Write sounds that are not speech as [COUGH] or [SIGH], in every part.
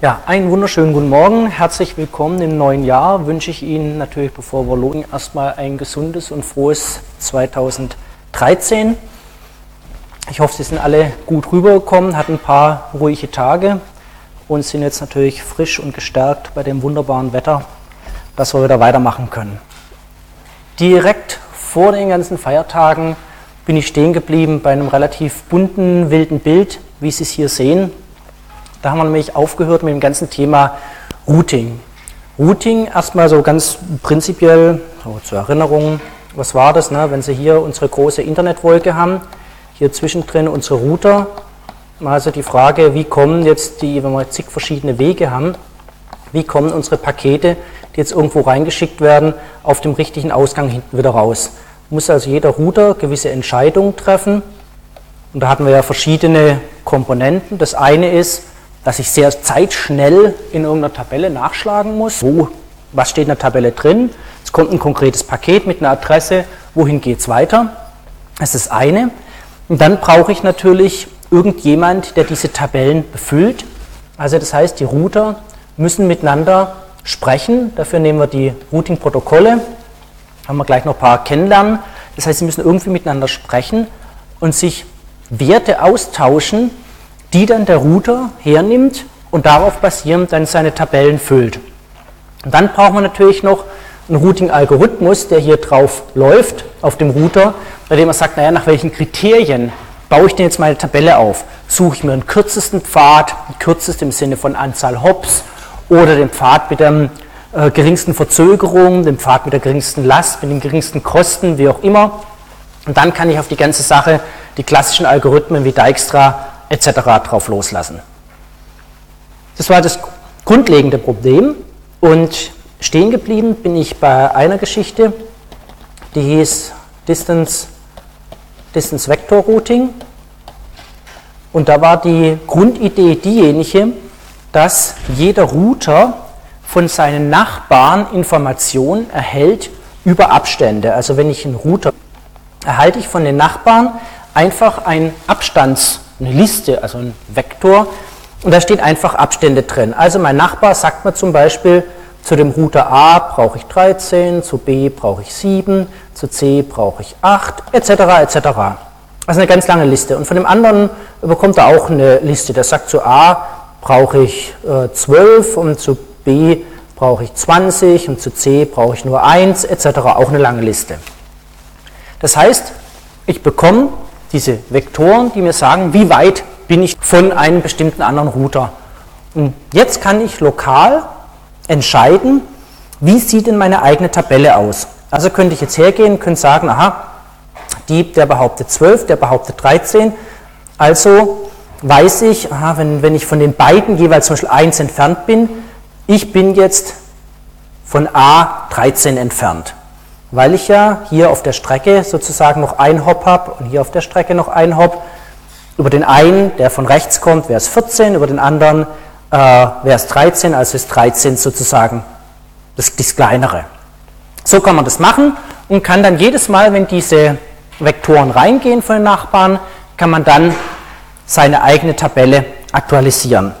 Ja, einen wunderschönen guten Morgen. Herzlich willkommen im neuen Jahr. Wünsche ich Ihnen natürlich, bevor wir logen, erstmal ein gesundes und frohes 2013. Ich hoffe, Sie sind alle gut rübergekommen, hatten ein paar ruhige Tage und sind jetzt natürlich frisch und gestärkt bei dem wunderbaren Wetter, dass wir wieder weitermachen können. Direkt vor den ganzen Feiertagen bin ich stehen geblieben bei einem relativ bunten, wilden Bild, wie Sie es hier sehen. Da haben wir nämlich aufgehört mit dem ganzen Thema Routing. Routing erstmal so ganz prinzipiell, so zur Erinnerung, was war das, ne? wenn Sie hier unsere große Internetwolke haben, hier zwischendrin unsere Router, also die Frage, wie kommen jetzt die, wenn wir zig verschiedene Wege haben, wie kommen unsere Pakete, die jetzt irgendwo reingeschickt werden, auf dem richtigen Ausgang hinten wieder raus. Muss also jeder Router gewisse Entscheidungen treffen. Und da hatten wir ja verschiedene Komponenten. Das eine ist, dass ich sehr zeitschnell in irgendeiner Tabelle nachschlagen muss. Wo, was steht in der Tabelle drin? Es kommt ein konkretes Paket mit einer Adresse. Wohin geht es weiter? Das ist das eine. Und dann brauche ich natürlich irgendjemand, der diese Tabellen befüllt. Also das heißt, die Router müssen miteinander sprechen. Dafür nehmen wir die Routing-Protokolle. Haben wir gleich noch ein paar kennenlernen. Das heißt, sie müssen irgendwie miteinander sprechen und sich Werte austauschen, die dann der Router hernimmt und darauf basierend dann seine Tabellen füllt. Und dann braucht man natürlich noch einen Routing-Algorithmus, der hier drauf läuft, auf dem Router, bei dem man sagt, naja, nach welchen Kriterien baue ich denn jetzt meine Tabelle auf? Suche ich mir den kürzesten Pfad, kürzest im Sinne von Anzahl Hops oder den Pfad mit der äh, geringsten Verzögerung, den Pfad mit der geringsten Last, mit den geringsten Kosten, wie auch immer. Und dann kann ich auf die ganze Sache die klassischen Algorithmen wie Dijkstra etc. drauf loslassen. Das war das grundlegende Problem und stehen geblieben bin ich bei einer Geschichte, die hieß Distance, Distance Vector Routing und da war die Grundidee diejenige, dass jeder Router von seinen Nachbarn Informationen erhält über Abstände. Also wenn ich einen Router erhalte ich von den Nachbarn einfach ein Abstands eine Liste, also ein Vektor, und da steht einfach Abstände drin. Also mein Nachbar sagt mir zum Beispiel, zu dem Router A brauche ich 13, zu B brauche ich 7, zu C brauche ich 8, etc. etc. Also eine ganz lange Liste. Und von dem anderen bekommt er auch eine Liste. Der sagt zu A brauche ich äh, 12 und zu B brauche ich 20 und zu C brauche ich nur 1, etc. Auch eine lange Liste. Das heißt, ich bekomme diese Vektoren, die mir sagen, wie weit bin ich von einem bestimmten anderen Router. Und jetzt kann ich lokal entscheiden, wie sieht denn meine eigene Tabelle aus. Also könnte ich jetzt hergehen, könnte sagen, aha, die, der behauptet 12, der behauptet 13. Also weiß ich, aha, wenn, wenn ich von den beiden jeweils zum Beispiel 1 entfernt bin, ich bin jetzt von A 13 entfernt weil ich ja hier auf der Strecke sozusagen noch ein Hop habe und hier auf der Strecke noch ein Hop. Über den einen, der von rechts kommt, wäre es 14, über den anderen äh, wäre es 13, also ist 13 sozusagen das, das kleinere. So kann man das machen und kann dann jedes Mal, wenn diese Vektoren reingehen von den Nachbarn, kann man dann seine eigene Tabelle aktualisieren.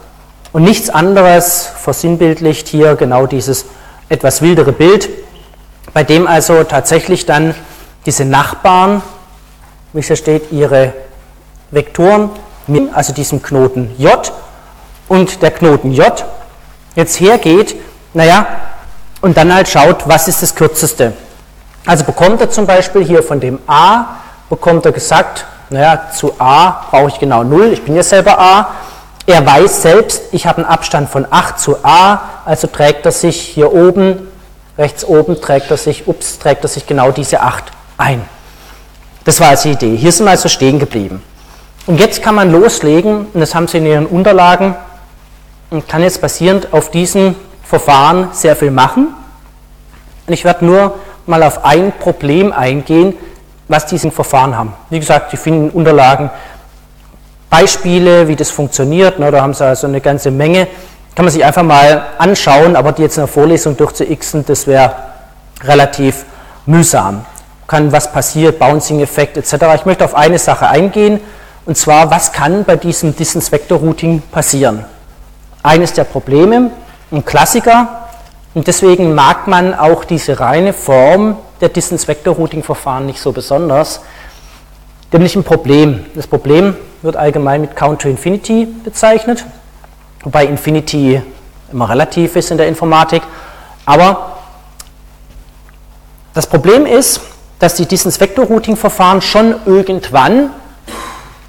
Und nichts anderes versinnbildlicht hier genau dieses etwas wildere Bild bei dem also tatsächlich dann diese Nachbarn, wie es hier steht, ihre Vektoren, also diesem Knoten J und der Knoten J jetzt hergeht, naja, und dann halt schaut, was ist das kürzeste. Also bekommt er zum Beispiel hier von dem A, bekommt er gesagt, naja, zu A brauche ich genau 0, ich bin ja selber A. Er weiß selbst, ich habe einen Abstand von 8 zu A, also trägt er sich hier oben rechts oben trägt er sich, ups, trägt er sich genau diese 8 ein. Das war also die Idee. Hier sind wir also stehen geblieben. Und jetzt kann man loslegen, und das haben Sie in Ihren Unterlagen, und kann jetzt basierend auf diesem Verfahren sehr viel machen. Und ich werde nur mal auf ein Problem eingehen, was diese Verfahren haben. Wie gesagt, Sie finden in Unterlagen Beispiele, wie das funktioniert. Da haben Sie also eine ganze Menge kann man sich einfach mal anschauen, aber die jetzt in der Vorlesung durchzuxen, das wäre relativ mühsam. Kann was passiert, Bouncing-Effekt etc. Ich möchte auf eine Sache eingehen, und zwar, was kann bei diesem Distance Vector Routing passieren? eines der Probleme, ein Klassiker. Und deswegen mag man auch diese reine Form der Distance Vector Routing Verfahren nicht so besonders. Nämlich ein Problem. Das Problem wird allgemein mit Count to Infinity bezeichnet, wobei Infinity immer relativ ist in der Informatik. Aber das Problem ist, dass die Distance Vector Routing Verfahren schon irgendwann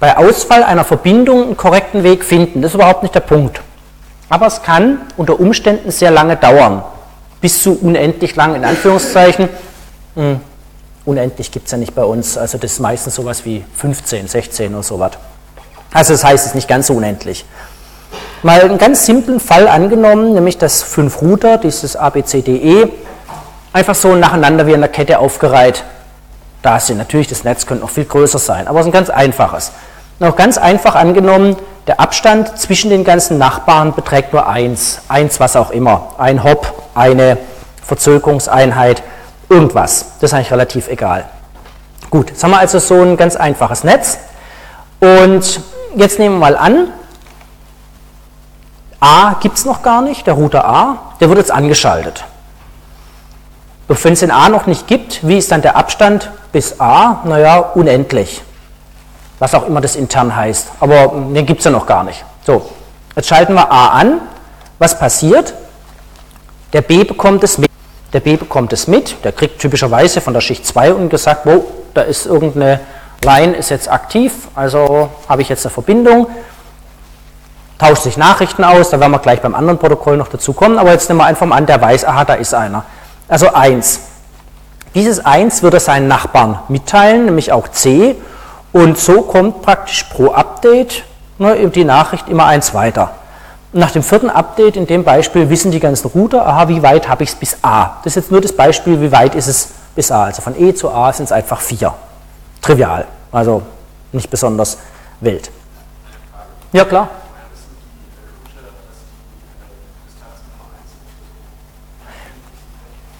bei Ausfall einer Verbindung einen korrekten Weg finden. Das ist überhaupt nicht der Punkt. Aber es kann unter Umständen sehr lange dauern. Bis zu unendlich lang, in Anführungszeichen. Hm, unendlich gibt es ja nicht bei uns. Also das ist meistens sowas wie 15, 16 oder sowas. Also das heißt, es ist nicht ganz so unendlich. Mal einen ganz simplen Fall angenommen, nämlich dass fünf Router, dieses ABCDE, einfach so nacheinander wie in der Kette aufgereiht da sind. Natürlich, das Netz könnte noch viel größer sein, aber es ist ein ganz einfaches. Noch ganz einfach angenommen, der Abstand zwischen den ganzen Nachbarn beträgt nur eins, eins was auch immer, ein Hop, eine Verzögerungseinheit, irgendwas. Das ist eigentlich relativ egal. Gut, jetzt haben wir also so ein ganz einfaches Netz und jetzt nehmen wir mal an, A gibt es noch gar nicht, der Router A, der wird jetzt angeschaltet. Wenn es den A noch nicht gibt, wie ist dann der Abstand bis A? Naja, unendlich. Was auch immer das intern heißt. Aber den gibt es ja noch gar nicht. So, jetzt schalten wir A an. Was passiert? Der B bekommt es mit. Der B bekommt es mit. Der kriegt typischerweise von der Schicht 2 und gesagt, wo, da ist irgendeine Line ist jetzt aktiv, also habe ich jetzt eine Verbindung, tauscht sich Nachrichten aus, da werden wir gleich beim anderen Protokoll noch dazu kommen, aber jetzt nehmen wir einfach mal an, der weiß, aha, da ist einer. Also 1. Dieses 1 würde seinen Nachbarn mitteilen, nämlich auch C. Und so kommt praktisch pro Update ne, die Nachricht immer eins weiter. nach dem vierten Update in dem Beispiel wissen die ganzen Router, aha, wie weit habe ich es bis A. Das ist jetzt nur das Beispiel, wie weit ist es bis A. Also von E zu A sind es einfach 4. Trivial, also nicht besonders wild. Ja, klar.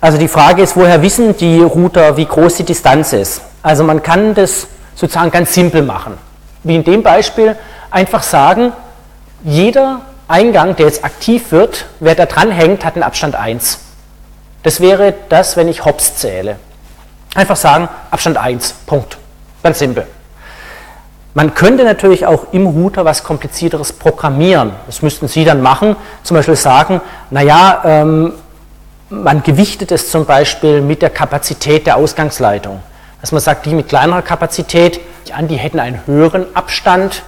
Also die Frage ist, woher wissen die Router, wie groß die Distanz ist? Also man kann das sozusagen ganz simpel machen. Wie in dem Beispiel einfach sagen, jeder Eingang, der jetzt aktiv wird, wer da dran hängt, hat einen Abstand 1. Das wäre das, wenn ich Hops zähle. Einfach sagen, Abstand 1, Punkt. Ganz simpel. Man könnte natürlich auch im Router was komplizierteres programmieren. Das müssten Sie dann machen. Zum Beispiel sagen, naja, ähm, man gewichtet es zum Beispiel mit der Kapazität der Ausgangsleitung. Dass man sagt, die mit kleinerer Kapazität, die hätten einen höheren Abstand,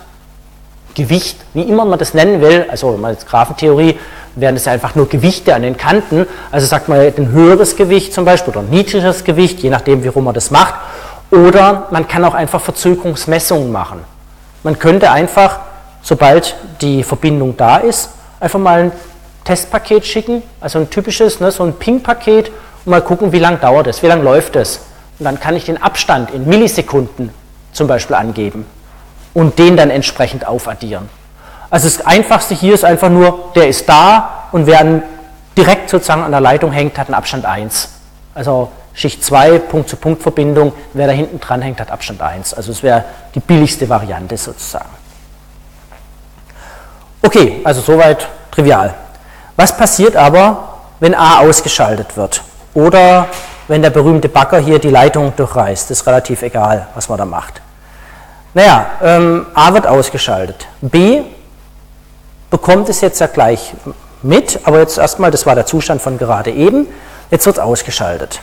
Gewicht, wie immer man das nennen will, also als Graphentheorie wären es einfach nur Gewichte an den Kanten, also sagt man ein höheres Gewicht zum Beispiel oder ein niedrigeres Gewicht, je nachdem, wie rum man das macht. Oder man kann auch einfach Verzögerungsmessungen machen. Man könnte einfach, sobald die Verbindung da ist, einfach mal ein Testpaket schicken, also ein typisches, ne, so ein Ping-Paket und mal gucken, wie lange dauert es, wie lange läuft es. Und dann kann ich den Abstand in Millisekunden zum Beispiel angeben und den dann entsprechend aufaddieren. Also das Einfachste hier ist einfach nur, der ist da und wer direkt sozusagen an der Leitung hängt, hat einen Abstand 1. Also Schicht 2, Punkt-zu-Punkt-Verbindung, wer da hinten dran hängt, hat Abstand 1. Also es wäre die billigste Variante sozusagen. Okay, also soweit trivial. Was passiert aber, wenn A ausgeschaltet wird? Oder wenn der berühmte Bagger hier die Leitung durchreißt? Ist relativ egal, was man da macht. Naja, ähm, A wird ausgeschaltet. B bekommt es jetzt ja gleich mit, aber jetzt erstmal, das war der Zustand von gerade eben, jetzt wird es ausgeschaltet.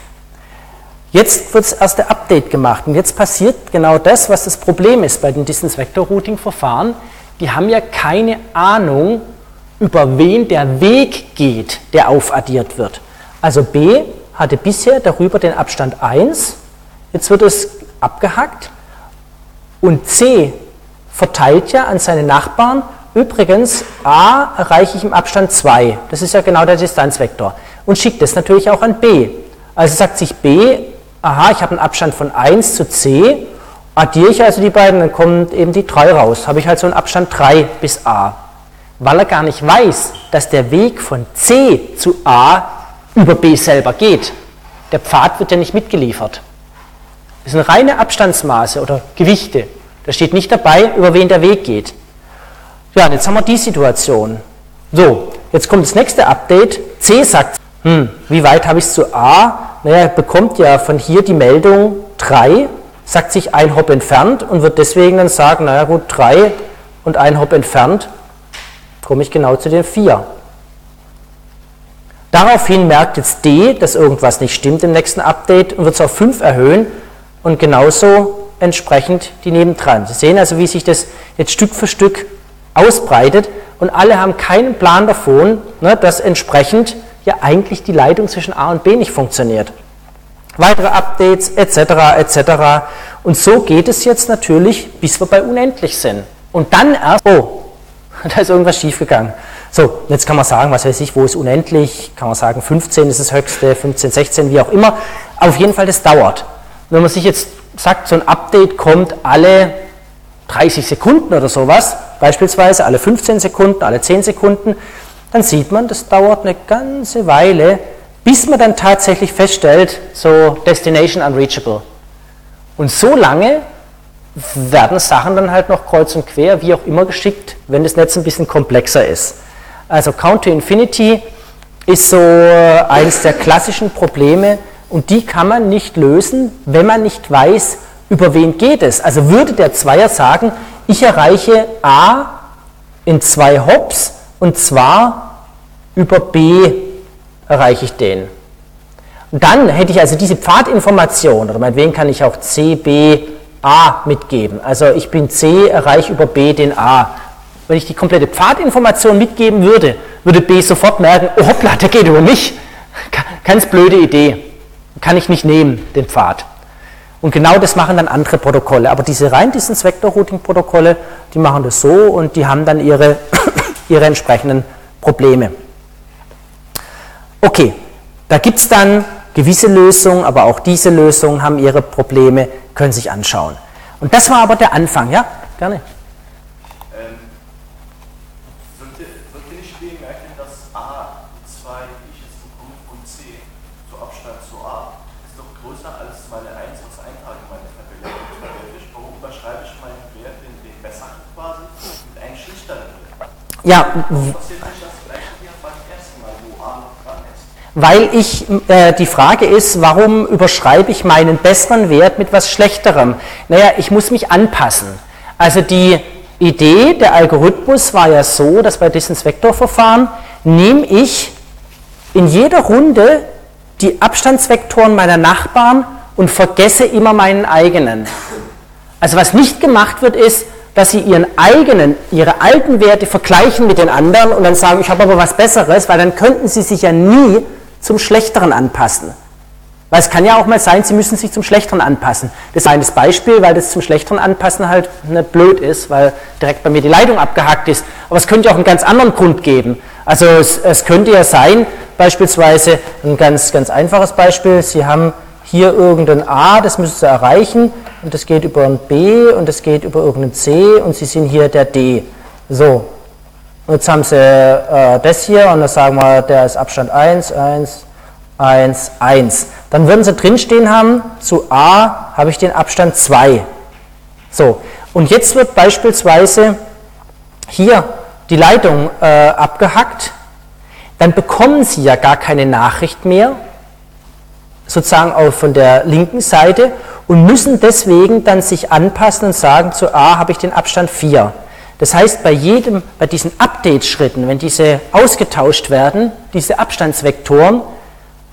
Jetzt wird das erste Update gemacht und jetzt passiert genau das, was das Problem ist bei den Distance Vector Routing Verfahren. Die haben ja keine Ahnung, über wen der Weg geht, der aufaddiert wird. Also B hatte bisher darüber den Abstand 1, jetzt wird es abgehackt und C verteilt ja an seine Nachbarn, übrigens A erreiche ich im Abstand 2, das ist ja genau der Distanzvektor, und schickt das natürlich auch an B. Also sagt sich B, aha, ich habe einen Abstand von 1 zu C, addiere ich also die beiden, dann kommt eben die 3 raus, habe ich halt so einen Abstand 3 bis A weil er gar nicht weiß, dass der Weg von C zu A über B selber geht. Der Pfad wird ja nicht mitgeliefert. Das sind reine Abstandsmaße oder Gewichte. Da steht nicht dabei, über wen der Weg geht. Ja, und jetzt haben wir die Situation. So, jetzt kommt das nächste Update. C sagt, hm, wie weit habe ich es zu A? Naja, bekommt ja von hier die Meldung 3, sagt sich ein Hop entfernt und wird deswegen dann sagen, naja gut, 3 und ein Hop entfernt, komme ich genau zu den 4. Daraufhin merkt jetzt D, dass irgendwas nicht stimmt im nächsten Update und wird es auf 5 erhöhen und genauso entsprechend die nebendran. Sie sehen also, wie sich das jetzt Stück für Stück ausbreitet und alle haben keinen Plan davon, ne, dass entsprechend ja eigentlich die Leitung zwischen A und B nicht funktioniert. Weitere Updates etc. etc. Und so geht es jetzt natürlich, bis wir bei unendlich sind. Und dann erst, oh, [LAUGHS] da ist irgendwas schiefgegangen. So, jetzt kann man sagen, was weiß ich, wo ist unendlich? Kann man sagen, 15 ist das höchste, 15, 16, wie auch immer. Auf jeden Fall, das dauert. Wenn man sich jetzt sagt, so ein Update kommt alle 30 Sekunden oder sowas, beispielsweise alle 15 Sekunden, alle 10 Sekunden, dann sieht man, das dauert eine ganze Weile, bis man dann tatsächlich feststellt, so Destination unreachable. Und so lange werden Sachen dann halt noch kreuz und quer, wie auch immer geschickt, wenn das Netz ein bisschen komplexer ist. Also Count to Infinity ist so eines der klassischen Probleme und die kann man nicht lösen, wenn man nicht weiß, über wen geht es. Also würde der Zweier sagen, ich erreiche A in zwei Hops und zwar über B erreiche ich den. Und dann hätte ich also diese Pfadinformation, oder meinetwegen kann ich auch C, B, A mitgeben. Also ich bin C, erreiche über B den A. Wenn ich die komplette Pfadinformation mitgeben würde, würde B sofort merken, oh hoppla, der geht über mich. Ganz blöde Idee. Kann ich nicht nehmen, den Pfad. Und genau das machen dann andere Protokolle. Aber diese rein Distance Vector Routing Protokolle, die machen das so und die haben dann ihre, [COUGHS] ihre entsprechenden Probleme. Okay, da gibt es dann gewisse Lösungen, aber auch diese Lösungen haben ihre Probleme, können sich anschauen. Und das war aber der Anfang, ja? Gerne. Ja, weil ich, äh, die Frage ist, warum überschreibe ich meinen besseren Wert mit was Schlechterem? Naja, ich muss mich anpassen. Also die Idee, der Algorithmus war ja so, dass bei Distance-Vektor-Verfahren nehme ich in jeder Runde die Abstandsvektoren meiner Nachbarn und vergesse immer meinen eigenen. Also was nicht gemacht wird, ist, dass sie ihren eigenen, ihre alten Werte vergleichen mit den anderen und dann sagen, ich habe aber was Besseres, weil dann könnten sie sich ja nie zum Schlechteren anpassen. Weil es kann ja auch mal sein, sie müssen sich zum Schlechteren anpassen. Das ist ein Beispiel, weil das zum Schlechteren anpassen halt ne, blöd ist, weil direkt bei mir die Leitung abgehackt ist. Aber es könnte auch einen ganz anderen Grund geben. Also es, es könnte ja sein, beispielsweise ein ganz, ganz einfaches Beispiel, Sie haben hier irgendein A, das müssen Sie erreichen und das geht über ein B und das geht über irgendein C und Sie sind hier der D. So, und jetzt haben Sie äh, das hier und dann sagen wir, der ist Abstand 1, 1, 1, 1. Dann würden Sie drinstehen haben, zu A habe ich den Abstand 2. So, und jetzt wird beispielsweise hier die Leitung äh, abgehackt, dann bekommen Sie ja gar keine Nachricht mehr, sozusagen auch von der linken Seite und müssen deswegen dann sich anpassen und sagen, zu A habe ich den Abstand 4. Das heißt, bei jedem, bei diesen Update-Schritten, wenn diese ausgetauscht werden, diese Abstandsvektoren,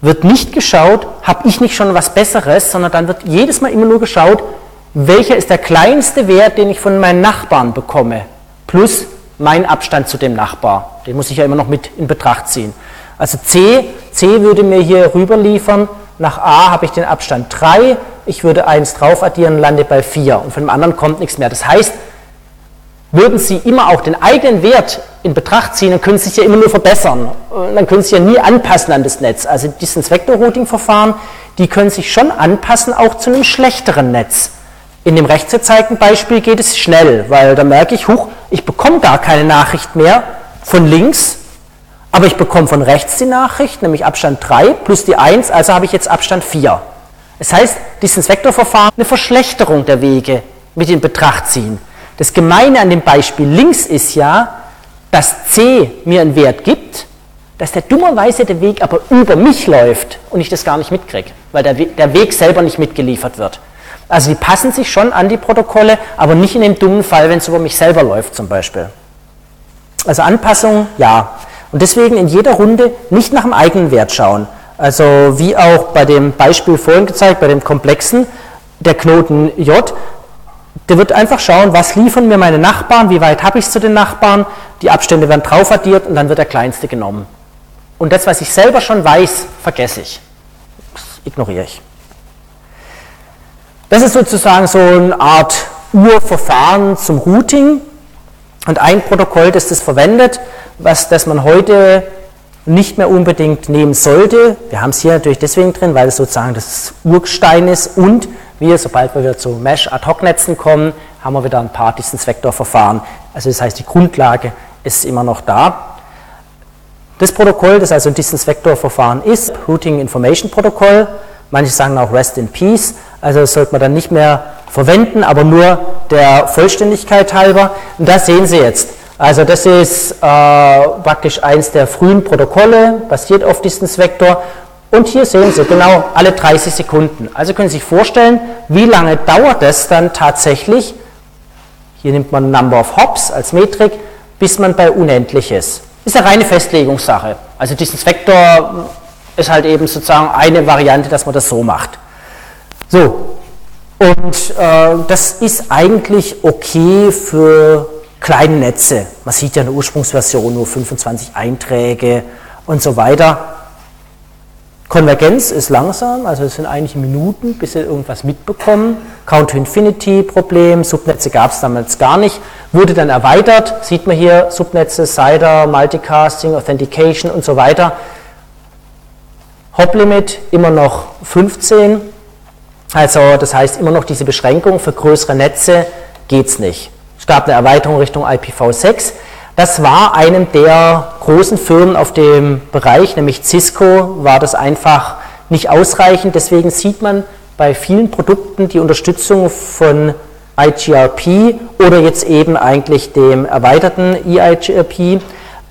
wird nicht geschaut, habe ich nicht schon was Besseres, sondern dann wird jedes Mal immer nur geschaut, welcher ist der kleinste Wert, den ich von meinen Nachbarn bekomme, plus mein Abstand zu dem Nachbar. Den muss ich ja immer noch mit in Betracht ziehen. Also C, C würde mir hier rüber liefern, nach A habe ich den Abstand 3, ich würde 1 drauf addieren, lande bei 4 und von dem anderen kommt nichts mehr. Das heißt, würden Sie immer auch den eigenen Wert in Betracht ziehen, dann können Sie sich ja immer nur verbessern. Dann können Sie ja nie anpassen an das Netz. Also Distance Vector Routing Verfahren, die können sich schon anpassen, auch zu einem schlechteren Netz. In dem rechts gezeigten Beispiel geht es schnell, weil da merke ich, huch, ich bekomme gar keine Nachricht mehr von links, aber ich bekomme von rechts die Nachricht, nämlich Abstand 3 plus die 1, also habe ich jetzt Abstand 4. Das heißt, Distance Vector Verfahren eine Verschlechterung der Wege mit in Betracht ziehen. Das Gemeine an dem Beispiel links ist ja, dass C mir einen Wert gibt, dass der dummerweise der Weg aber über mich läuft und ich das gar nicht mitkriege, weil der, We der Weg selber nicht mitgeliefert wird. Also die passen sich schon an die Protokolle, aber nicht in dem dummen Fall, wenn es über mich selber läuft zum Beispiel. Also Anpassung, ja. Und deswegen in jeder Runde nicht nach dem eigenen Wert schauen. Also wie auch bei dem Beispiel vorhin gezeigt, bei dem komplexen, der Knoten J, der wird einfach schauen, was liefern mir meine Nachbarn, wie weit habe ich zu den Nachbarn, die Abstände werden drauf addiert und dann wird der kleinste genommen. Und das, was ich selber schon weiß, vergesse ich. Das ignoriere ich. Das ist sozusagen so eine Art Urverfahren zum Routing und ein Protokoll, das das verwendet, was das man heute nicht mehr unbedingt nehmen sollte. Wir haben es hier natürlich deswegen drin, weil es sozusagen das Urgestein ist und wir, sobald wir wieder zu Mesh-Ad-Hoc-Netzen kommen, haben wir wieder ein paar Distance-Vector-Verfahren. Also das heißt, die Grundlage ist immer noch da. Das Protokoll, das also ein Distance-Vector-Verfahren ist, Routing Information Protocol, manche sagen auch Rest in Peace, also das sollte man dann nicht mehr verwenden, aber nur der Vollständigkeit halber. Und das sehen Sie jetzt. Also das ist äh, praktisch eins der frühen Protokolle, basiert auf Distance Vector. Und hier sehen Sie genau alle 30 Sekunden. Also können Sie sich vorstellen, wie lange dauert es dann tatsächlich, hier nimmt man Number of Hops als Metrik, bis man bei unendlich ist. Ist eine reine Festlegungssache. Also Distance Vector ist halt eben sozusagen eine Variante, dass man das so macht. So, und äh, das ist eigentlich okay für kleine Netze. Man sieht ja in der Ursprungsversion nur 25 Einträge und so weiter. Konvergenz ist langsam, also es sind eigentlich Minuten, bis sie irgendwas mitbekommen. Count-to-Infinity-Problem, Subnetze gab es damals gar nicht, wurde dann erweitert, sieht man hier Subnetze, CIDR, Multicasting, Authentication und so weiter. Hop-Limit immer noch 15, also das heißt immer noch diese Beschränkung für größere Netze geht es nicht. Es gab eine Erweiterung Richtung IPv6. Das war einem der großen Firmen auf dem Bereich, nämlich Cisco, war das einfach nicht ausreichend. Deswegen sieht man bei vielen Produkten die Unterstützung von IGRP oder jetzt eben eigentlich dem erweiterten EIGRP. Äh,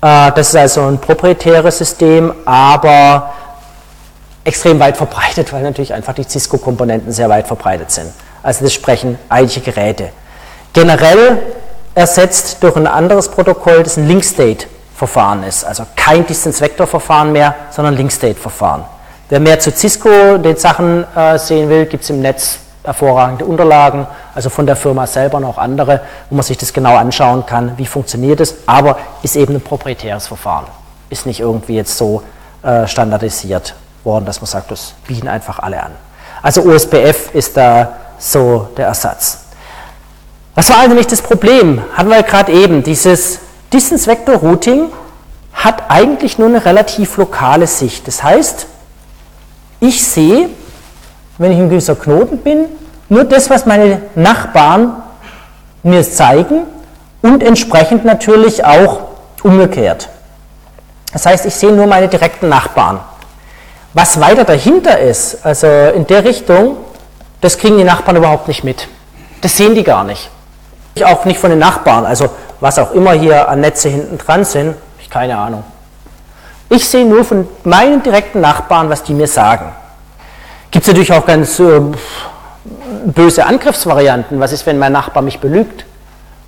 das ist also ein proprietäres System, aber extrem weit verbreitet, weil natürlich einfach die Cisco-Komponenten sehr weit verbreitet sind. Also das sprechen eigentliche Geräte. Generell ersetzt durch ein anderes Protokoll, das ein Link-State-Verfahren ist. Also kein Distance-Vector-Verfahren mehr, sondern Link-State-Verfahren. Wer mehr zu Cisco den Sachen äh, sehen will, gibt es im Netz hervorragende Unterlagen, also von der Firma selber noch andere, wo man sich das genau anschauen kann, wie funktioniert es, aber ist eben ein proprietäres Verfahren, ist nicht irgendwie jetzt so äh, standardisiert worden, dass man sagt, das bieten einfach alle an. Also OSPF ist da so der Ersatz. Was war nämlich das Problem? Hatten wir gerade eben, dieses Distance Vector Routing hat eigentlich nur eine relativ lokale Sicht. Das heißt, ich sehe, wenn ich ein gewisser Knoten bin, nur das, was meine Nachbarn mir zeigen und entsprechend natürlich auch umgekehrt. Das heißt, ich sehe nur meine direkten Nachbarn. Was weiter dahinter ist, also in der Richtung, das kriegen die Nachbarn überhaupt nicht mit. Das sehen die gar nicht. Auch nicht von den Nachbarn, also was auch immer hier an Netze hinten dran sind, ich keine Ahnung. Ich sehe nur von meinen direkten Nachbarn, was die mir sagen. Gibt es natürlich auch ganz äh, böse Angriffsvarianten. Was ist, wenn mein Nachbar mich belügt?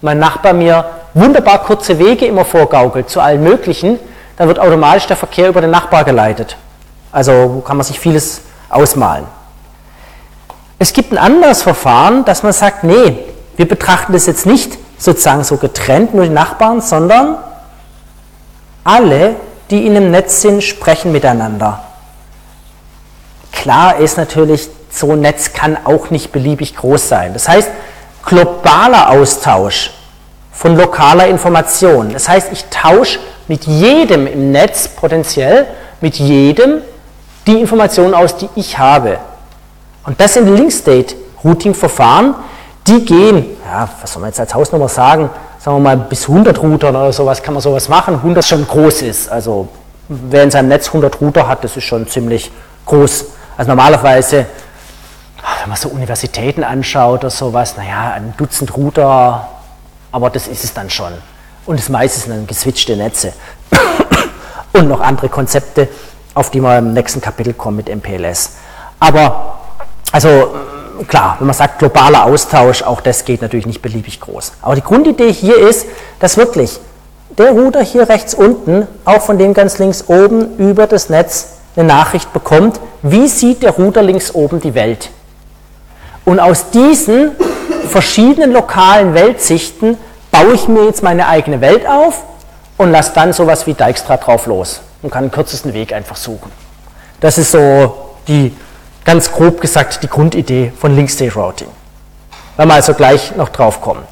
Mein Nachbar mir wunderbar kurze Wege immer vorgaukelt zu allen möglichen, dann wird automatisch der Verkehr über den Nachbar geleitet. Also kann man sich vieles ausmalen. Es gibt ein anderes Verfahren, dass man sagt, nee, wir betrachten das jetzt nicht sozusagen so getrennt, nur die Nachbarn, sondern alle, die in einem Netz sind, sprechen miteinander. Klar ist natürlich, so ein Netz kann auch nicht beliebig groß sein. Das heißt, globaler Austausch von lokaler Information. Das heißt, ich tausche mit jedem im Netz potenziell, mit jedem die Informationen aus, die ich habe. Und das sind Link-State-Routing-Verfahren, die gehen, ja, was soll man jetzt als Hausnummer sagen, sagen wir mal bis 100 Router oder sowas kann man sowas machen, 100 schon groß ist. Also wer in seinem Netz 100 Router hat, das ist schon ziemlich groß. Also normalerweise, wenn man so Universitäten anschaut oder sowas, naja, ein Dutzend Router, aber das ist es dann schon. Und das meiste sind dann geswitchte Netze [COUGHS] und noch andere Konzepte, auf die wir im nächsten Kapitel kommen mit MPLS. Aber, also klar, wenn man sagt globaler Austausch, auch das geht natürlich nicht beliebig groß. Aber die Grundidee hier ist, dass wirklich der Router hier rechts unten, auch von dem ganz links oben, über das Netz eine Nachricht bekommt, wie sieht der Router links oben die Welt. Und aus diesen verschiedenen lokalen Weltsichten baue ich mir jetzt meine eigene Welt auf und lasse dann sowas wie Dijkstra drauf los und kann den kürzesten Weg einfach suchen. Das ist so die, ganz grob gesagt, die Grundidee von Link State Routing. Wenn wir also gleich noch drauf kommen.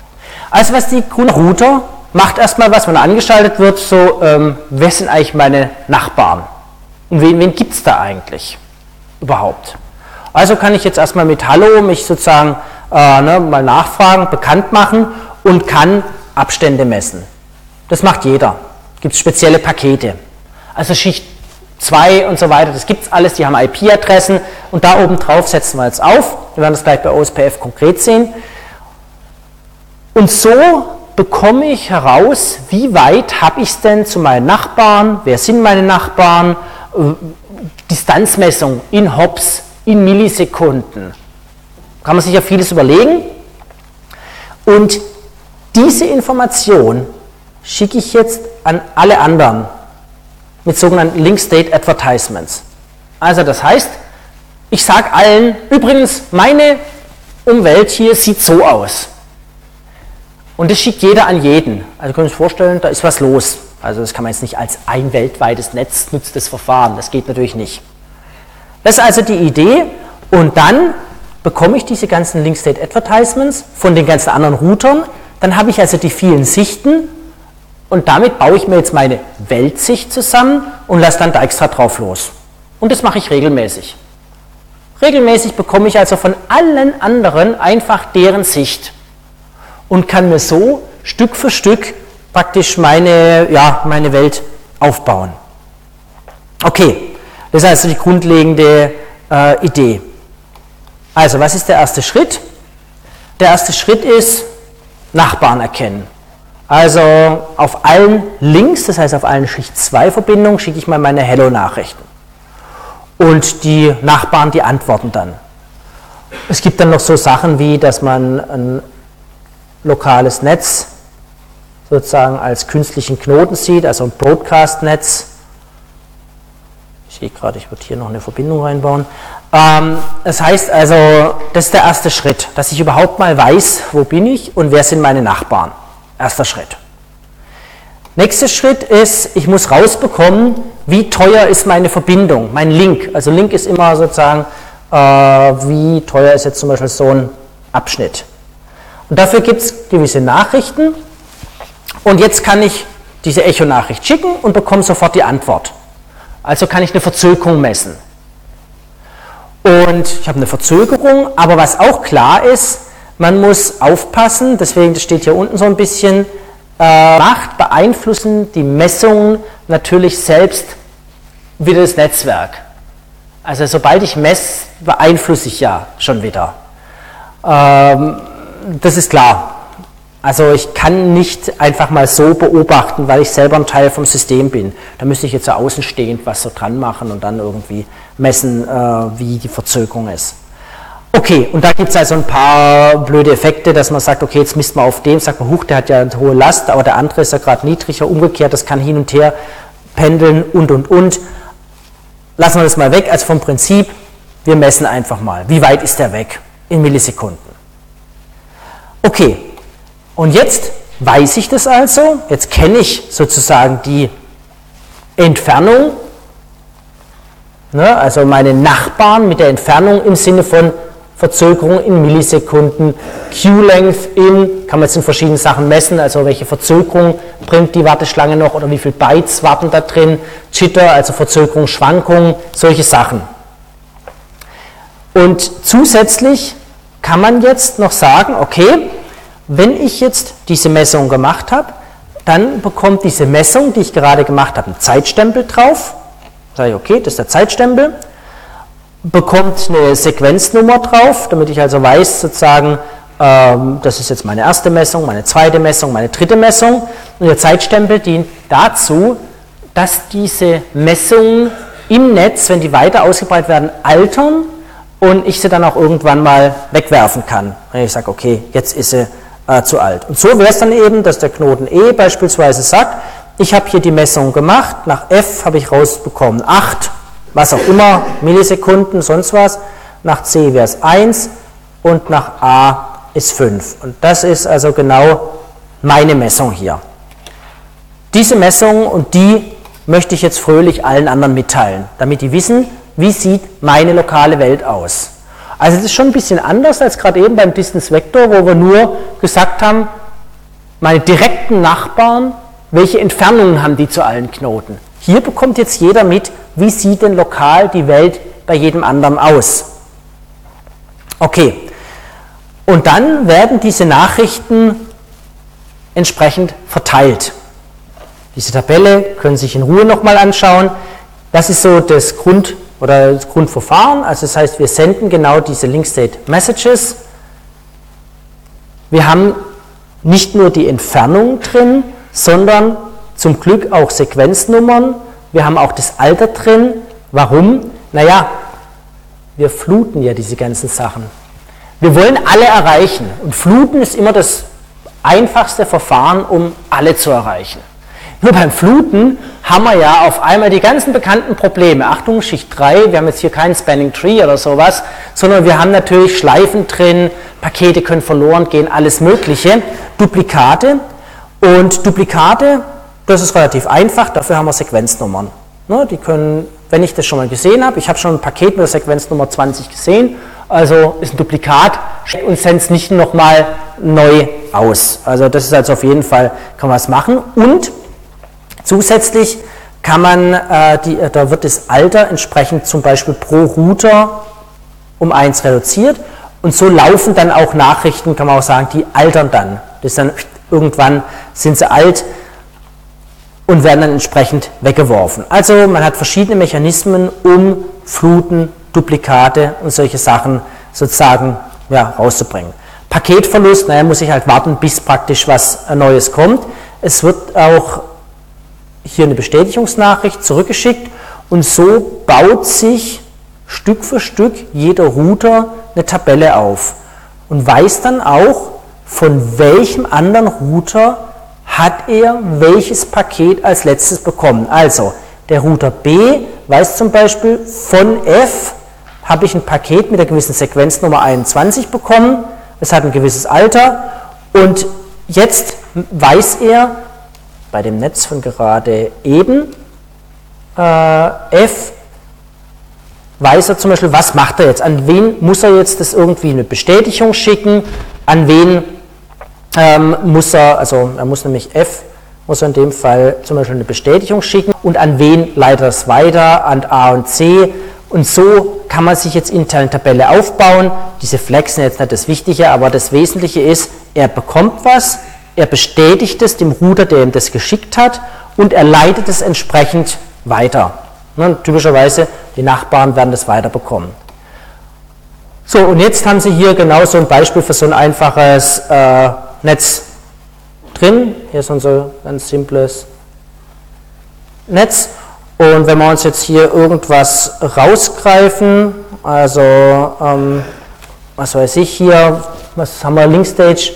Also was die Grundrouter macht erstmal was, wenn er angeschaltet wird, so, ähm, wer sind eigentlich meine Nachbarn? Und wen, wen gibt es da eigentlich überhaupt? Also kann ich jetzt erstmal mit Hallo mich sozusagen äh, ne, mal nachfragen, bekannt machen und kann Abstände messen. Das macht jeder. Gibt es spezielle Pakete. Also Schicht 2 und so weiter, das gibt es alles, die haben IP-Adressen und da oben drauf setzen wir jetzt auf. Wir werden das gleich bei OSPF konkret sehen. Und so bekomme ich heraus, wie weit habe ich es denn zu meinen Nachbarn, wer sind meine Nachbarn, äh, Distanzmessung in Hops, in Millisekunden. Kann man sich ja vieles überlegen. Und diese Information schicke ich jetzt an alle anderen mit sogenannten Link State Advertisements. Also das heißt, ich sage allen, übrigens, meine Umwelt hier sieht so aus. Und das schickt jeder an jeden. Also können Sie sich vorstellen, da ist was los. Also das kann man jetzt nicht als ein weltweites Netz nutztes Verfahren. Das geht natürlich nicht. Das ist also die Idee. Und dann bekomme ich diese ganzen Link State Advertisements von den ganzen anderen Routern. Dann habe ich also die vielen Sichten und damit baue ich mir jetzt meine Weltsicht zusammen und lasse dann da extra drauf los. Und das mache ich regelmäßig. Regelmäßig bekomme ich also von allen anderen einfach deren Sicht und kann mir so Stück für Stück praktisch meine, ja, meine Welt aufbauen. Okay, das ist also die grundlegende äh, Idee. Also, was ist der erste Schritt? Der erste Schritt ist Nachbarn erkennen. Also auf allen Links, das heißt auf allen Schicht 2 Verbindungen, schicke ich mal meine Hello-Nachrichten. Und die Nachbarn, die antworten dann. Es gibt dann noch so Sachen wie, dass man ein lokales Netz sozusagen als künstlichen Knoten sieht, also ein Broadcast-Netz. Ich sehe gerade, ich würde hier noch eine Verbindung reinbauen. Ähm, das heißt also, das ist der erste Schritt, dass ich überhaupt mal weiß, wo bin ich und wer sind meine Nachbarn. Erster Schritt. Nächster Schritt ist, ich muss rausbekommen, wie teuer ist meine Verbindung, mein Link. Also Link ist immer sozusagen, äh, wie teuer ist jetzt zum Beispiel so ein Abschnitt. Und dafür gibt es gewisse Nachrichten. Und jetzt kann ich diese Echo-Nachricht schicken und bekomme sofort die Antwort. Also kann ich eine Verzögerung messen. Und ich habe eine Verzögerung, aber was auch klar ist, man muss aufpassen, deswegen das steht hier unten so ein bisschen, äh, Macht beeinflussen die Messungen natürlich selbst wieder das Netzwerk. Also sobald ich messe, beeinflusse ich ja schon wieder. Ähm, das ist klar. Also ich kann nicht einfach mal so beobachten, weil ich selber ein Teil vom System bin. Da müsste ich jetzt so außenstehend was so dran machen und dann irgendwie messen, äh, wie die Verzögerung ist. Okay, und da gibt es also ein paar blöde Effekte, dass man sagt, okay, jetzt misst man auf dem, sagt man, huch, der hat ja eine hohe Last, aber der andere ist ja gerade niedriger, umgekehrt, das kann hin und her pendeln und, und, und. Lassen wir das mal weg, also vom Prinzip, wir messen einfach mal, wie weit ist der weg in Millisekunden. Okay, und jetzt weiß ich das also, jetzt kenne ich sozusagen die Entfernung, ne, also meine Nachbarn mit der Entfernung im Sinne von Verzögerung in Millisekunden, Q-Length in, kann man jetzt in verschiedenen Sachen messen, also welche Verzögerung bringt die Warteschlange noch oder wie viele Bytes warten da drin, Jitter, also Verzögerung, Schwankungen, solche Sachen. Und zusätzlich kann man jetzt noch sagen, okay, wenn ich jetzt diese Messung gemacht habe, dann bekommt diese Messung, die ich gerade gemacht habe, einen Zeitstempel drauf. Sage ich, okay, das ist der Zeitstempel. Bekommt eine Sequenznummer drauf, damit ich also weiß, sozusagen, ähm, das ist jetzt meine erste Messung, meine zweite Messung, meine dritte Messung. Und der Zeitstempel dient dazu, dass diese Messungen im Netz, wenn die weiter ausgebreitet werden, altern und ich sie dann auch irgendwann mal wegwerfen kann. Wenn ich sage, okay, jetzt ist sie äh, zu alt. Und so wäre es dann eben, dass der Knoten E beispielsweise sagt, ich habe hier die Messung gemacht, nach F habe ich rausbekommen 8, was auch immer, Millisekunden, sonst was, nach C wäre es 1 und nach A ist 5. Und das ist also genau meine Messung hier. Diese Messung und die möchte ich jetzt fröhlich allen anderen mitteilen, damit die wissen, wie sieht meine lokale Welt aus. Also es ist schon ein bisschen anders als gerade eben beim Distance Vector, wo wir nur gesagt haben, meine direkten Nachbarn, welche Entfernungen haben die zu allen Knoten. Hier bekommt jetzt jeder mit, wie sieht denn lokal die Welt bei jedem anderen aus. Okay, und dann werden diese Nachrichten entsprechend verteilt. Diese Tabelle können Sie sich in Ruhe nochmal anschauen. Das ist so das Grund- oder das Grundverfahren. Also das heißt, wir senden genau diese Link-State-Messages. Wir haben nicht nur die Entfernung drin, sondern zum Glück auch Sequenznummern. Wir haben auch das Alter drin. Warum? Naja, wir fluten ja diese ganzen Sachen. Wir wollen alle erreichen und Fluten ist immer das einfachste Verfahren, um alle zu erreichen. Nur beim Fluten haben wir ja auf einmal die ganzen bekannten Probleme. Achtung, Schicht 3, wir haben jetzt hier keinen Spanning Tree oder sowas, sondern wir haben natürlich Schleifen drin, Pakete können verloren gehen, alles Mögliche, Duplikate. Und Duplikate, das ist relativ einfach, dafür haben wir Sequenznummern. Ne, die können, wenn ich das schon mal gesehen habe, ich habe schon ein Paket mit der Sequenznummer 20 gesehen, also ist ein Duplikat und sendet es nicht nochmal neu aus. Also das ist also auf jeden Fall, kann man was machen. Und zusätzlich kann man, äh, äh, da wird das Alter entsprechend zum Beispiel pro Router um 1 reduziert. Und so laufen dann auch Nachrichten, kann man auch sagen, die altern dann. Das dann irgendwann sind sie alt und werden dann entsprechend weggeworfen. Also man hat verschiedene Mechanismen, um Fluten, Duplikate und solche Sachen sozusagen ja, rauszubringen. Paketverlust, naja, muss ich halt warten, bis praktisch was Neues kommt. Es wird auch hier eine Bestätigungsnachricht zurückgeschickt und so baut sich Stück für Stück jeder Router eine Tabelle auf und weiß dann auch, von welchem anderen Router hat er welches Paket als letztes bekommen. Also der Router B weiß zum Beispiel, von F habe ich ein Paket mit einer gewissen Sequenznummer 21 bekommen, es hat ein gewisses Alter. Und jetzt weiß er bei dem Netz von gerade eben, äh, F, weiß er zum Beispiel, was macht er jetzt, an wen muss er jetzt das irgendwie eine Bestätigung schicken, an wen ähm, muss er, also er muss nämlich F, muss er in dem Fall zum Beispiel eine Bestätigung schicken und an wen leitet er es weiter, an A und C. Und so kann man sich jetzt intern Tabelle aufbauen. Diese Flags sind jetzt nicht das Wichtige, aber das Wesentliche ist, er bekommt was, er bestätigt es dem Router, der ihm das geschickt hat, und er leitet es entsprechend weiter. Ne, typischerweise, die Nachbarn werden das weiter bekommen. So, und jetzt haben Sie hier genau so ein Beispiel für so ein einfaches äh, Netz drin. Hier ist unser ganz simples Netz. Und wenn wir uns jetzt hier irgendwas rausgreifen, also ähm, was weiß ich hier, was haben wir Linkstage,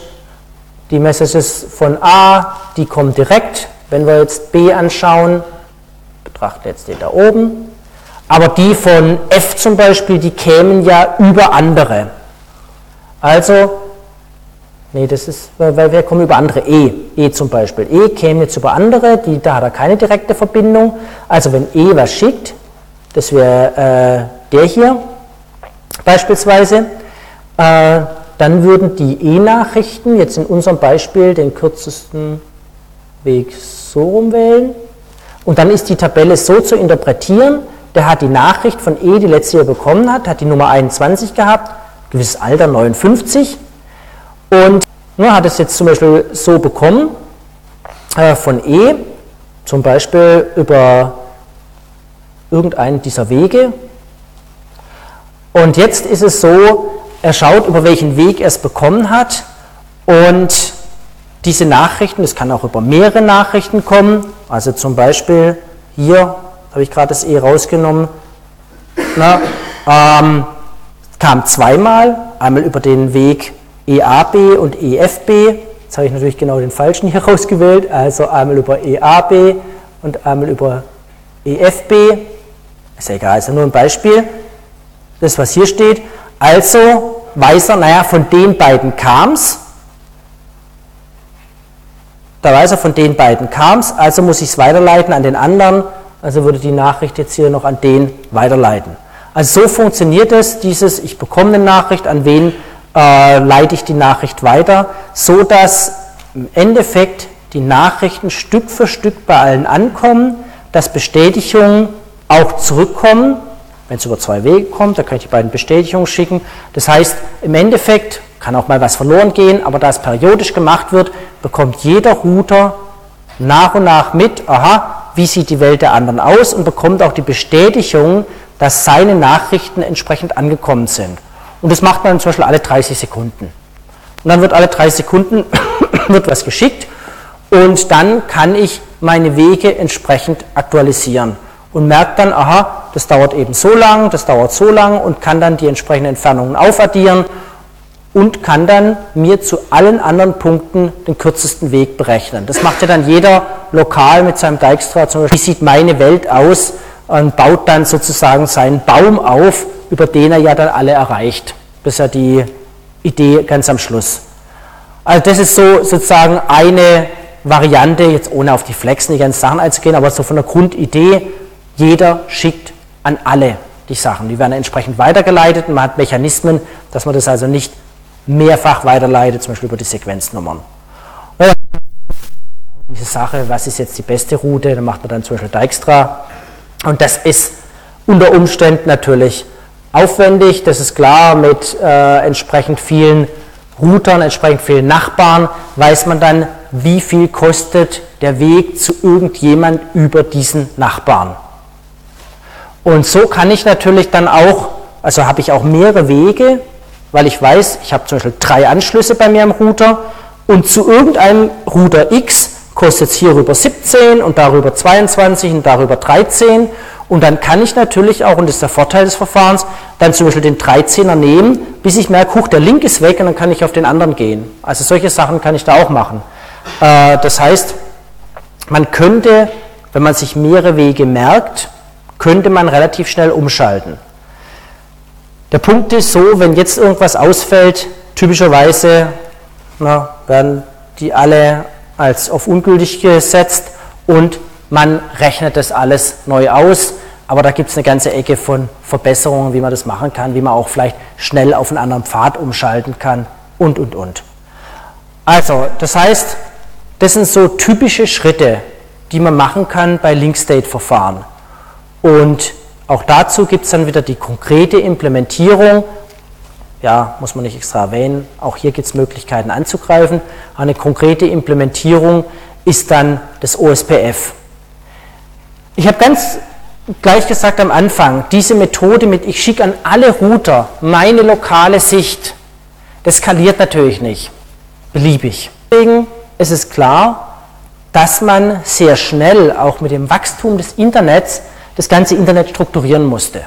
die Messages von A, die kommen direkt. Wenn wir jetzt B anschauen, betrachte jetzt die da oben, aber die von F zum Beispiel, die kämen ja über andere. Also Nee, das ist, weil wir kommen über andere E. E zum Beispiel. E käme jetzt über andere, die, da hat er keine direkte Verbindung. Also wenn E was schickt, das wäre äh, der hier beispielsweise, äh, dann würden die E-Nachrichten jetzt in unserem Beispiel den kürzesten Weg so rumwählen. Und dann ist die Tabelle so zu interpretieren, der hat die Nachricht von E, die letzte Jahr bekommen hat, hat die Nummer 21 gehabt, gewisses Alter 59 und ne, hat es jetzt zum Beispiel so bekommen äh, von E, zum Beispiel über irgendeinen dieser Wege. Und jetzt ist es so, er schaut, über welchen Weg er es bekommen hat und diese Nachrichten, es kann auch über mehrere Nachrichten kommen, also zum Beispiel hier habe ich gerade das E rausgenommen, na, ähm, kam zweimal, einmal über den Weg EAB und EFB, jetzt habe ich natürlich genau den falschen hier [LAUGHS] rausgewählt, also einmal über EAB und einmal über EFB, ist ja egal, ist ja nur ein Beispiel, das was hier steht, also weiß er, naja, von den beiden kam es, da weiß er, von den beiden kam es, also muss ich es weiterleiten an den anderen, also würde die Nachricht jetzt hier noch an den weiterleiten. Also so funktioniert es, dieses, ich bekomme eine Nachricht, an wen äh, leite ich die Nachricht weiter, so dass im Endeffekt die Nachrichten Stück für Stück bei allen ankommen, dass Bestätigungen auch zurückkommen, wenn es über zwei Wege kommt, da kann ich die beiden Bestätigungen schicken. Das heißt, im Endeffekt kann auch mal was verloren gehen, aber da es periodisch gemacht wird, bekommt jeder Router nach und nach mit, aha, wie sieht die Welt der anderen aus und bekommt auch die Bestätigung, dass seine Nachrichten entsprechend angekommen sind. Und das macht man zum Beispiel alle 30 Sekunden. Und dann wird alle 30 Sekunden [COUGHS] wird was geschickt und dann kann ich meine Wege entsprechend aktualisieren und merkt dann, aha, das dauert eben so lang, das dauert so lang und kann dann die entsprechenden Entfernungen aufaddieren und kann dann mir zu allen anderen Punkten den kürzesten Weg berechnen. Das macht ja dann jeder lokal mit seinem Dijkstra zum Beispiel. Wie sieht meine Welt aus? Und baut dann sozusagen seinen Baum auf, über den er ja dann alle erreicht. Das ist ja die Idee ganz am Schluss. Also das ist so sozusagen eine Variante, jetzt ohne auf die Flex nicht ganz Sachen einzugehen, aber so von der Grundidee, jeder schickt an alle die Sachen. Die werden entsprechend weitergeleitet und man hat Mechanismen, dass man das also nicht mehrfach weiterleitet, zum Beispiel über die Sequenznummern. Diese Sache, was ist jetzt die beste Route, dann macht man dann zum Beispiel Dijkstra. Und das ist unter Umständen natürlich aufwendig, das ist klar, mit äh, entsprechend vielen Routern, entsprechend vielen Nachbarn, weiß man dann, wie viel kostet der Weg zu irgendjemand über diesen Nachbarn. Und so kann ich natürlich dann auch, also habe ich auch mehrere Wege, weil ich weiß, ich habe zum Beispiel drei Anschlüsse bei mir im Router und zu irgendeinem Router X kostet es hierüber 17 und darüber 22 und darüber 13 und dann kann ich natürlich auch, und das ist der Vorteil des Verfahrens, dann zum Beispiel den 13er nehmen, bis ich merke, huch, der Link ist weg und dann kann ich auf den anderen gehen. Also solche Sachen kann ich da auch machen. Äh, das heißt, man könnte, wenn man sich mehrere Wege merkt, könnte man relativ schnell umschalten. Der Punkt ist so, wenn jetzt irgendwas ausfällt, typischerweise na, werden die alle als auf ungültig gesetzt und man rechnet das alles neu aus. Aber da gibt es eine ganze Ecke von Verbesserungen, wie man das machen kann, wie man auch vielleicht schnell auf einen anderen Pfad umschalten kann und, und, und. Also, das heißt, das sind so typische Schritte, die man machen kann bei Link-State-Verfahren. Und auch dazu gibt es dann wieder die konkrete Implementierung. Ja, muss man nicht extra erwähnen. Auch hier gibt es Möglichkeiten anzugreifen. Eine konkrete Implementierung ist dann das OSPF. Ich habe ganz gleich gesagt am Anfang, diese Methode mit, ich schicke an alle Router meine lokale Sicht, das skaliert natürlich nicht, beliebig. Deswegen ist es klar, dass man sehr schnell auch mit dem Wachstum des Internets das ganze Internet strukturieren musste.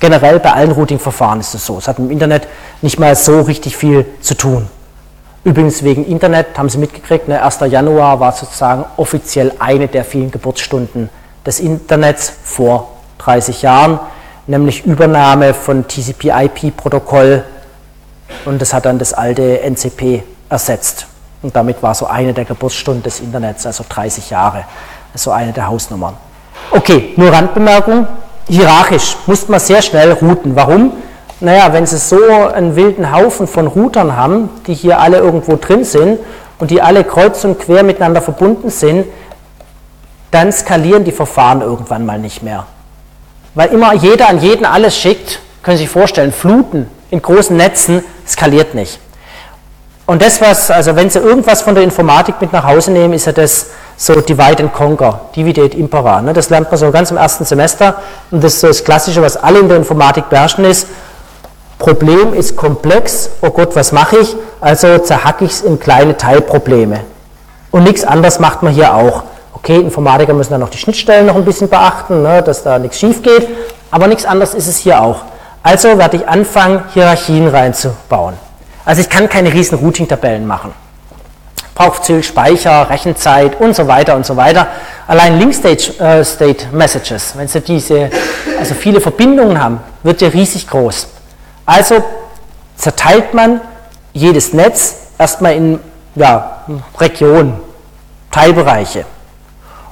Generell bei allen Routing-Verfahren ist es so. Es hat im Internet nicht mal so richtig viel zu tun. Übrigens wegen Internet haben Sie mitgekriegt, ne, 1. Januar war sozusagen offiziell eine der vielen Geburtsstunden des Internets vor 30 Jahren, nämlich Übernahme von TCP-IP-Protokoll und das hat dann das alte NCP ersetzt. Und damit war so eine der Geburtsstunden des Internets, also 30 Jahre, so eine der Hausnummern. Okay, nur Randbemerkung. Hierarchisch muss man sehr schnell routen. Warum? Naja, wenn Sie so einen wilden Haufen von Routern haben, die hier alle irgendwo drin sind und die alle kreuz und quer miteinander verbunden sind, dann skalieren die Verfahren irgendwann mal nicht mehr. Weil immer jeder an jeden alles schickt, können Sie sich vorstellen, Fluten in großen Netzen skaliert nicht. Und das, was, also wenn Sie irgendwas von der Informatik mit nach Hause nehmen, ist ja das, so Divide and Conquer, Divide et Impera. Ne? Das lernt man so ganz im ersten Semester und das ist so das Klassische, was alle in der Informatik beherrschen ist. Problem ist komplex, oh Gott, was mache ich? Also zerhacke ich es in kleine Teilprobleme. Und nichts anderes macht man hier auch. Okay, Informatiker müssen dann noch die Schnittstellen noch ein bisschen beachten, ne, dass da nichts schief geht, aber nichts anderes ist es hier auch. Also werde ich anfangen, Hierarchien reinzubauen. Also ich kann keine riesen Routing-Tabellen machen. Braucht viel Speicher, Rechenzeit und so weiter und so weiter. Allein Link-State-Messages, äh, wenn Sie diese, also viele Verbindungen haben, wird ja riesig groß. Also zerteilt man jedes Netz erstmal in ja, Regionen, Teilbereiche.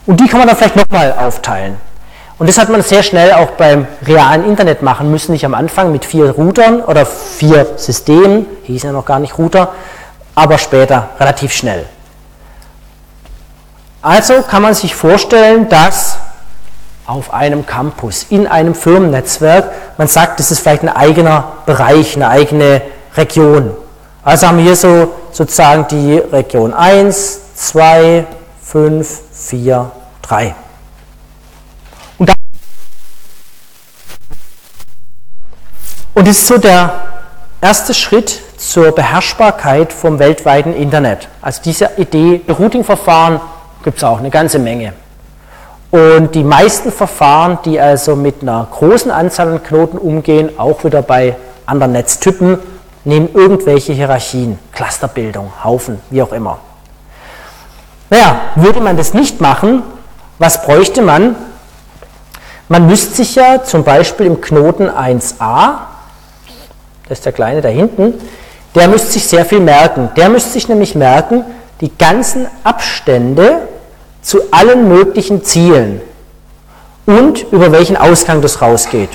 Und die kann man dann vielleicht nochmal aufteilen. Und das hat man sehr schnell auch beim realen Internet machen müssen, nicht am Anfang mit vier Routern oder vier Systemen, hieß ja noch gar nicht Router, aber später relativ schnell. Also kann man sich vorstellen, dass auf einem Campus, in einem Firmennetzwerk, man sagt, das ist vielleicht ein eigener Bereich, eine eigene Region. Also haben wir hier so sozusagen die Region 1, 2, 5, 4, 3. und ist so der erste Schritt zur Beherrschbarkeit vom weltweiten Internet. Also diese Idee, Routing-Verfahren gibt es auch eine ganze Menge. Und die meisten Verfahren, die also mit einer großen Anzahl an Knoten umgehen, auch wieder bei anderen Netztypen, nehmen irgendwelche Hierarchien, Clusterbildung, Haufen, wie auch immer. Naja, würde man das nicht machen, was bräuchte man? Man müsste sich ja zum Beispiel im Knoten 1a, das ist der kleine da hinten, der müsste sich sehr viel merken. Der müsste sich nämlich merken, die ganzen Abstände zu allen möglichen Zielen und über welchen Ausgang das rausgeht.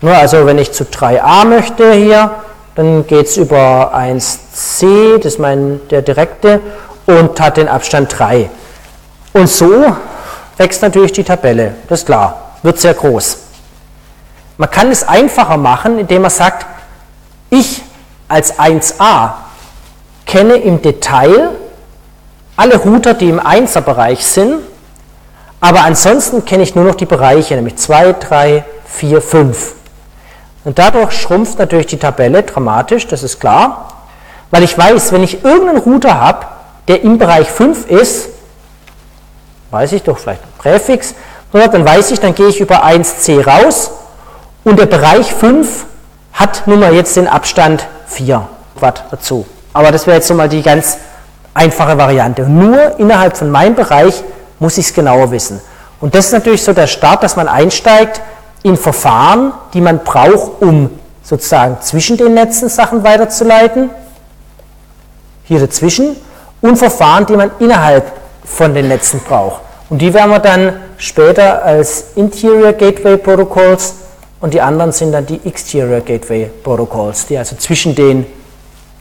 Also wenn ich zu 3a möchte hier, dann geht es über 1c, das ist mein, der direkte, und hat den Abstand 3. Und so wächst natürlich die Tabelle, das ist klar, wird sehr groß. Man kann es einfacher machen, indem man sagt, ich als 1a kenne im Detail alle Router, die im 1er-Bereich sind, aber ansonsten kenne ich nur noch die Bereiche, nämlich 2, 3, 4, 5. Und dadurch schrumpft natürlich die Tabelle dramatisch, das ist klar, weil ich weiß, wenn ich irgendeinen Router habe, der im Bereich 5 ist, weiß ich doch vielleicht ein Präfix, dann weiß ich, dann gehe ich über 1c raus und der Bereich 5 hat nun mal jetzt den Abstand 4 Watt dazu. Aber das wäre jetzt so mal die ganz einfache Variante. Nur innerhalb von meinem Bereich muss ich es genauer wissen. Und das ist natürlich so der Start, dass man einsteigt in Verfahren, die man braucht, um sozusagen zwischen den Netzen Sachen weiterzuleiten, hier dazwischen, und Verfahren, die man innerhalb von den Netzen braucht. Und die werden wir dann später als Interior Gateway Protocols und die anderen sind dann die Exterior Gateway Protocols, die also zwischen den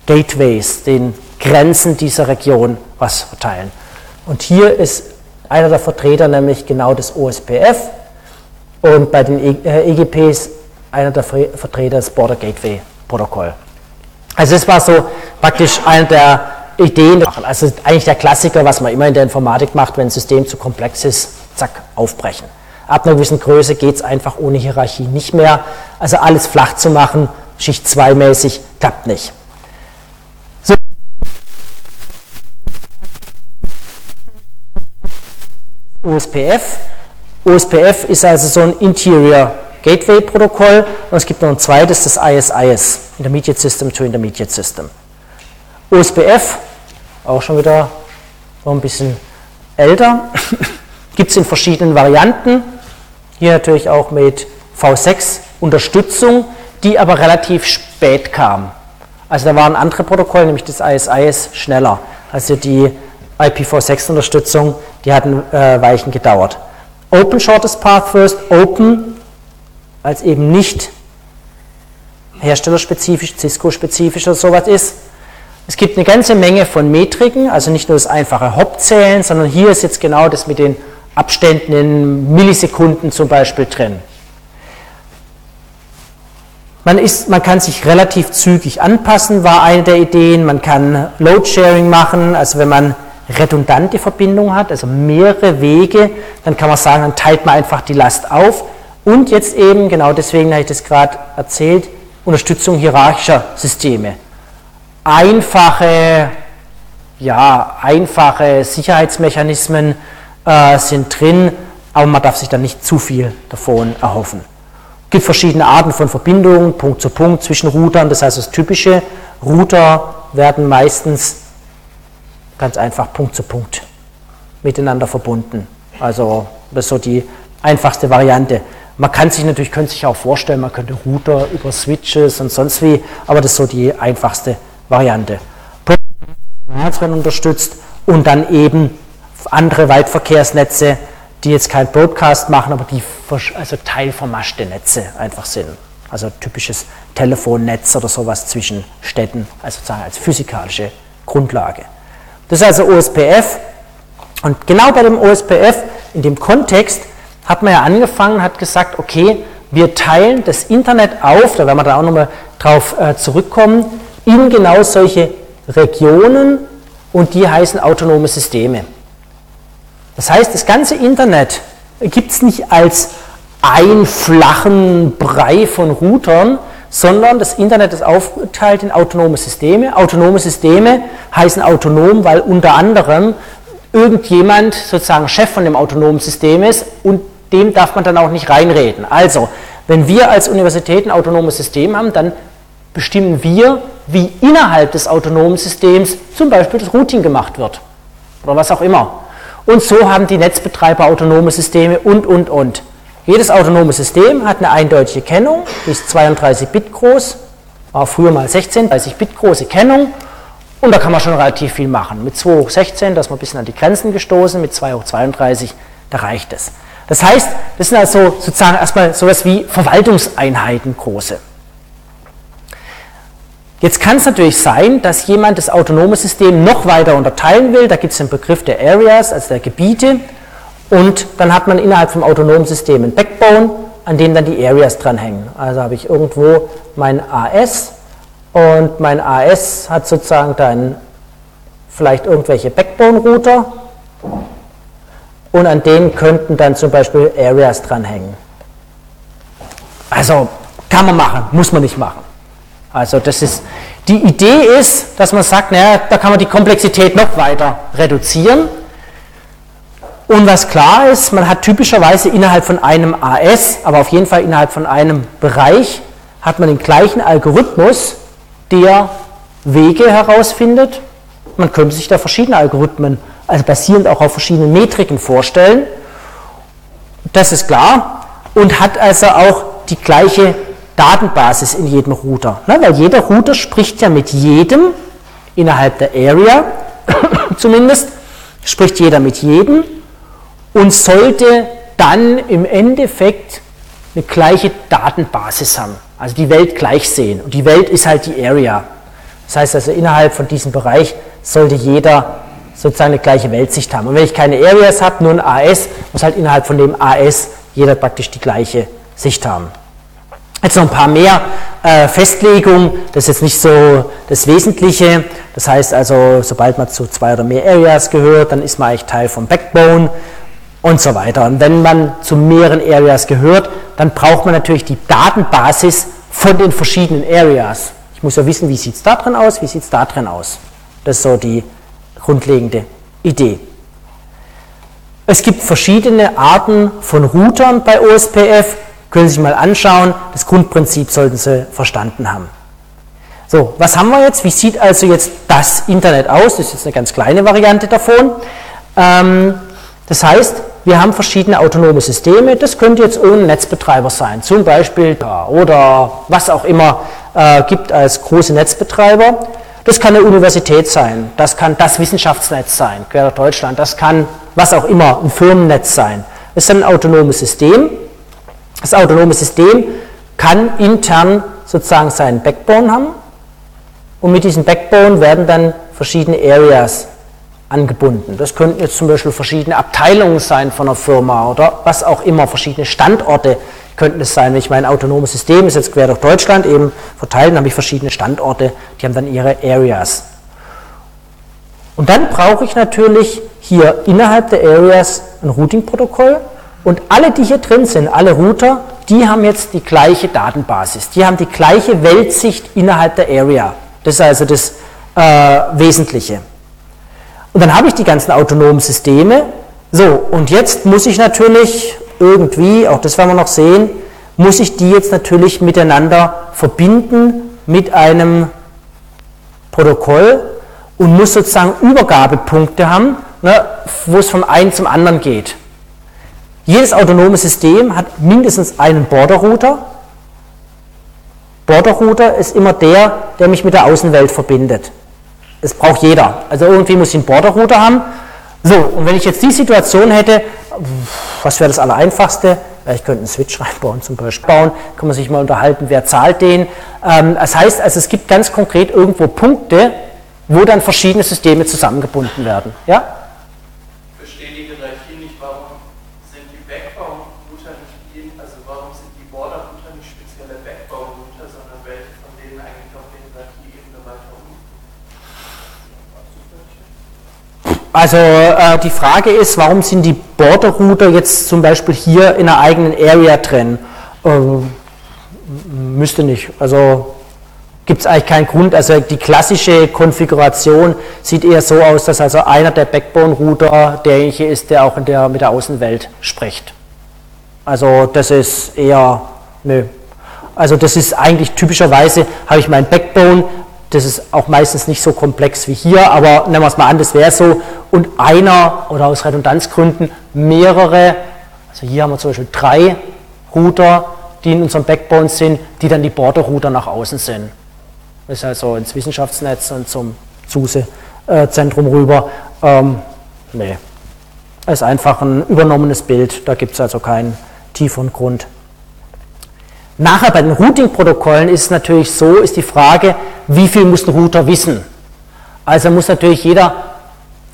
Gateways, den Grenzen dieser Region was verteilen. Und hier ist einer der Vertreter nämlich genau das OSPF und bei den EGPs e einer der Vertreter des Border Gateway Protokoll. Also das war so praktisch eine der Ideen, also eigentlich der Klassiker, was man immer in der Informatik macht, wenn ein System zu komplex ist, zack, aufbrechen. Ab einer gewissen Größe geht es einfach ohne Hierarchie nicht mehr. Also alles flach zu machen, Schicht 2 mäßig, klappt nicht. So. OSPF. OSPF ist also so ein Interior Gateway Protokoll und es gibt noch ein zweites, das ISIS, Intermediate System to Intermediate System. OSPF, auch schon wieder noch ein bisschen älter, [LAUGHS] gibt es in verschiedenen Varianten. Hier natürlich auch mit V6 Unterstützung, die aber relativ spät kam. Also da waren andere Protokolle, nämlich das ISIS, schneller. Also die IPv6 Unterstützung, die hatten äh, Weichen gedauert. Open Shortest Path First, Open als eben nicht herstellerspezifisch, Cisco-spezifisch oder sowas ist. Es gibt eine ganze Menge von Metriken, also nicht nur das einfache Hop-Zählen, sondern hier ist jetzt genau das mit den Abständen in Millisekunden zum Beispiel drin. Man, ist, man kann sich relativ zügig anpassen, war eine der Ideen. Man kann Load-Sharing machen, also wenn man redundante Verbindungen hat, also mehrere Wege, dann kann man sagen, dann teilt man einfach die Last auf. Und jetzt eben, genau deswegen habe ich das gerade erzählt, Unterstützung hierarchischer Systeme. Einfache, ja, einfache Sicherheitsmechanismen äh, sind drin, aber man darf sich dann nicht zu viel davon erhoffen. Es gibt verschiedene Arten von Verbindungen, Punkt zu Punkt zwischen Routern, das heißt das typische Router werden meistens ganz einfach Punkt zu Punkt miteinander verbunden. Also das ist so die einfachste Variante. Man kann sich natürlich, könnte sich auch vorstellen, man könnte Router über Switches und sonst wie, aber das ist so die einfachste Variante. werden unterstützt und dann eben andere Waldverkehrsnetze, die jetzt kein Broadcast machen, aber die also teilvermaschte Netze einfach sind. Also typisches Telefonnetz oder sowas zwischen Städten, also sozusagen als physikalische Grundlage. Das ist also OSPF. Und genau bei dem OSPF, in dem Kontext, hat man ja angefangen, hat gesagt, okay, wir teilen das Internet auf, da werden wir da auch nochmal drauf äh, zurückkommen, in genau solche Regionen und die heißen autonome Systeme. Das heißt, das ganze Internet gibt es nicht als einen flachen Brei von Routern, sondern das Internet ist aufgeteilt in autonome Systeme. Autonome Systeme heißen autonom, weil unter anderem irgendjemand sozusagen Chef von dem autonomen System ist und dem darf man dann auch nicht reinreden. Also, wenn wir als Universität ein autonomes System haben, dann bestimmen wir, wie innerhalb des autonomen Systems zum Beispiel das Routing gemacht wird oder was auch immer. Und so haben die Netzbetreiber autonome Systeme und, und, und. Jedes autonome System hat eine eindeutige Kennung, ist 32 Bit groß, war früher mal 16, 30 Bit große Kennung und da kann man schon relativ viel machen. Mit 2 hoch 16, da ist man ein bisschen an die Grenzen gestoßen, mit 2 hoch 32, da reicht es. Das heißt, das sind also sozusagen erstmal sowas wie Verwaltungseinheiten große. Jetzt kann es natürlich sein, dass jemand das autonome System noch weiter unterteilen will. Da gibt es den Begriff der Areas, also der Gebiete. Und dann hat man innerhalb vom autonomen System ein Backbone, an dem dann die Areas dranhängen. Also habe ich irgendwo mein AS und mein AS hat sozusagen dann vielleicht irgendwelche Backbone-Router und an denen könnten dann zum Beispiel Areas dranhängen. Also kann man machen, muss man nicht machen. Also das ist, die Idee ist, dass man sagt, naja, da kann man die Komplexität noch weiter reduzieren und was klar ist, man hat typischerweise innerhalb von einem AS, aber auf jeden Fall innerhalb von einem Bereich, hat man den gleichen Algorithmus, der Wege herausfindet. Man könnte sich da verschiedene Algorithmen, also basierend auch auf verschiedenen Metriken vorstellen. Das ist klar und hat also auch die gleiche Datenbasis in jedem Router. Ne? Weil jeder Router spricht ja mit jedem innerhalb der Area, [COUGHS] zumindest spricht jeder mit jedem und sollte dann im Endeffekt eine gleiche Datenbasis haben, also die Welt gleich sehen. Und die Welt ist halt die Area. Das heißt also, innerhalb von diesem Bereich sollte jeder sozusagen eine gleiche Weltsicht haben. Und wenn ich keine Areas habe, nur ein AS, muss halt innerhalb von dem AS jeder praktisch die gleiche Sicht haben. Jetzt noch ein paar mehr äh, Festlegungen, das ist jetzt nicht so das Wesentliche. Das heißt also, sobald man zu zwei oder mehr Areas gehört, dann ist man eigentlich Teil vom Backbone und so weiter. Und wenn man zu mehreren Areas gehört, dann braucht man natürlich die Datenbasis von den verschiedenen Areas. Ich muss ja wissen, wie sieht es da drin aus, wie sieht es da drin aus. Das ist so die grundlegende Idee. Es gibt verschiedene Arten von Routern bei OSPF, können Sie sich mal anschauen. Das Grundprinzip sollten Sie verstanden haben. So, was haben wir jetzt? Wie sieht also jetzt das Internet aus? Das ist jetzt eine ganz kleine Variante davon. Ähm, das heißt, wir haben verschiedene autonome Systeme. Das könnte jetzt irgendein Netzbetreiber sein, zum Beispiel oder was auch immer äh, gibt als große Netzbetreiber. Das kann eine Universität sein, das kann das Wissenschaftsnetz sein, quer durch Deutschland, das kann was auch immer, ein Firmennetz sein. Das ist ein autonomes System. Das autonome System kann intern sozusagen seinen Backbone haben und mit diesem Backbone werden dann verschiedene Areas angebunden. Das könnten jetzt zum Beispiel verschiedene Abteilungen sein von einer Firma oder was auch immer, verschiedene Standorte könnten es sein. Wenn ich mein autonomes System ist jetzt quer durch Deutschland eben verteilt, dann habe ich verschiedene Standorte, die haben dann ihre Areas. Und dann brauche ich natürlich hier innerhalb der Areas ein Routing-Protokoll und alle, die hier drin sind, alle Router, die haben jetzt die gleiche Datenbasis, die haben die gleiche Weltsicht innerhalb der Area. Das ist also das äh, Wesentliche. Und dann habe ich die ganzen autonomen Systeme. So, und jetzt muss ich natürlich irgendwie, auch das werden wir noch sehen, muss ich die jetzt natürlich miteinander verbinden mit einem Protokoll und muss sozusagen Übergabepunkte haben, ne, wo es vom einen zum anderen geht. Jedes autonome System hat mindestens einen Border Router. Border Router ist immer der, der mich mit der Außenwelt verbindet. Das braucht jeder. Also irgendwie muss ich einen Border Router haben. So, und wenn ich jetzt die Situation hätte, was wäre das Allereinfachste? Ich könnte einen Switch reinbauen zum Beispiel. Bauen, kann man sich mal unterhalten, wer zahlt den. Ähm, das heißt also, es gibt ganz konkret irgendwo Punkte, wo dann verschiedene Systeme zusammengebunden werden. Ja? Also äh, die Frage ist, warum sind die Border Router jetzt zum Beispiel hier in einer eigenen Area drin? Ähm, müsste nicht. Also gibt es eigentlich keinen Grund. Also die klassische Konfiguration sieht eher so aus, dass also einer der Backbone-Router derjenige ist, der auch der, mit der Außenwelt spricht. Also das ist eher, nö. Also das ist eigentlich typischerweise, habe ich mein Backbone, das ist auch meistens nicht so komplex wie hier, aber nehmen wir es mal an, das wäre so. Und einer oder aus Redundanzgründen mehrere, also hier haben wir zum Beispiel drei Router, die in unserem Backbone sind, die dann die Border-Router nach außen sind. Das ist also ins Wissenschaftsnetz und zum SUSE-Zentrum rüber. Ähm, nee, das ist einfach ein übernommenes Bild, da gibt es also keinen tieferen Grund. Nachher bei den Routing-Protokollen ist natürlich so, ist die Frage, wie viel muss ein Router wissen? Also muss natürlich jeder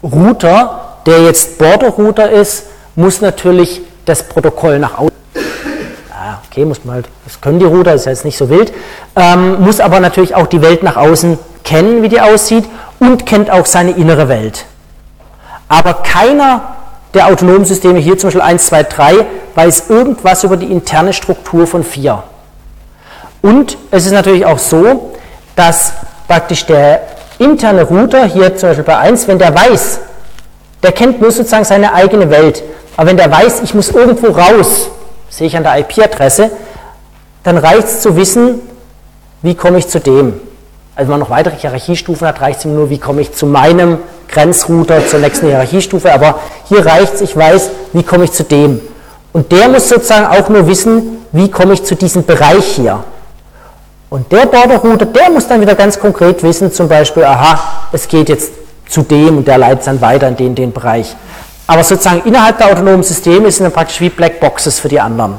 Router, der jetzt Border-Router ist, muss natürlich das Protokoll nach außen. Ja, okay, muss man halt, das können die Router, ist jetzt nicht so wild, ähm, muss aber natürlich auch die Welt nach außen kennen, wie die aussieht und kennt auch seine innere Welt. Aber keiner der autonomen Systeme, hier zum Beispiel 1, 2, 3, weiß irgendwas über die interne Struktur von 4. Und es ist natürlich auch so, dass praktisch der interne Router, hier zum Beispiel bei 1, wenn der weiß, der kennt nur sozusagen seine eigene Welt, aber wenn der weiß, ich muss irgendwo raus, sehe ich an der IP-Adresse, dann reicht es zu wissen, wie komme ich zu dem. Also wenn man noch weitere Hierarchiestufen hat, reicht es ihm nur, wie komme ich zu meinem Grenzrouter zur nächsten Hierarchiestufe, aber hier reicht es, ich weiß, wie komme ich zu dem. Und der muss sozusagen auch nur wissen, wie komme ich zu diesem Bereich hier. Und der Border-Router, der muss dann wieder ganz konkret wissen, zum Beispiel, aha, es geht jetzt zu dem und der leitet dann weiter in den, den Bereich. Aber sozusagen innerhalb der autonomen Systeme sind dann praktisch wie Blackboxes für die anderen.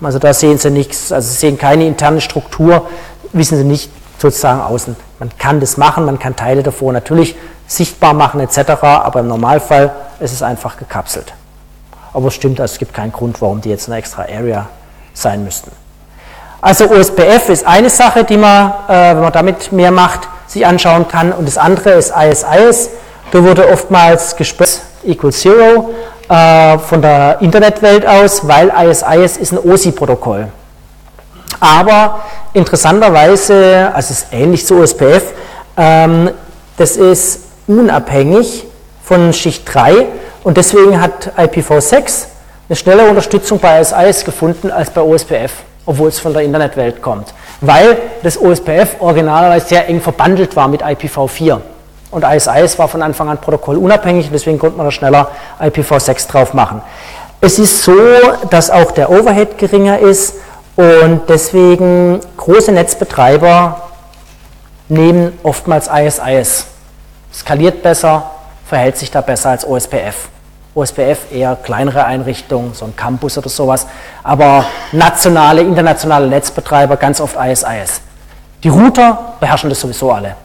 Also da sehen Sie nichts, also Sie sehen keine interne Struktur, wissen Sie nicht sozusagen außen. Man kann das machen, man kann Teile davor natürlich sichtbar machen etc., aber im Normalfall ist es einfach gekapselt. Aber es stimmt, also es gibt keinen Grund, warum die jetzt eine extra Area sein müssten. Also OSPF ist eine Sache, die man, äh, wenn man damit mehr macht, sich anschauen kann. Und das andere ist ISIS. Da wurde oftmals gesprochen, equal zero äh, von der Internetwelt aus, weil ISIS ist ein OSI-Protokoll. Aber interessanterweise, also es ist ähnlich zu OSPF, ähm, das ist unabhängig von Schicht 3 und deswegen hat IPv6 eine schnellere Unterstützung bei ISIS gefunden als bei OSPF obwohl es von der Internetwelt kommt, weil das OSPF originalerweise sehr eng verbandelt war mit IPv4. Und ISIS war von Anfang an protokollunabhängig deswegen konnte man da schneller IPv6 drauf machen. Es ist so, dass auch der Overhead geringer ist und deswegen große Netzbetreiber nehmen oftmals ISIS. Skaliert besser, verhält sich da besser als OSPF. OSPF eher kleinere Einrichtungen, so ein Campus oder sowas, aber nationale, internationale Netzbetreiber, ganz oft ISIS. Die Router beherrschen das sowieso alle.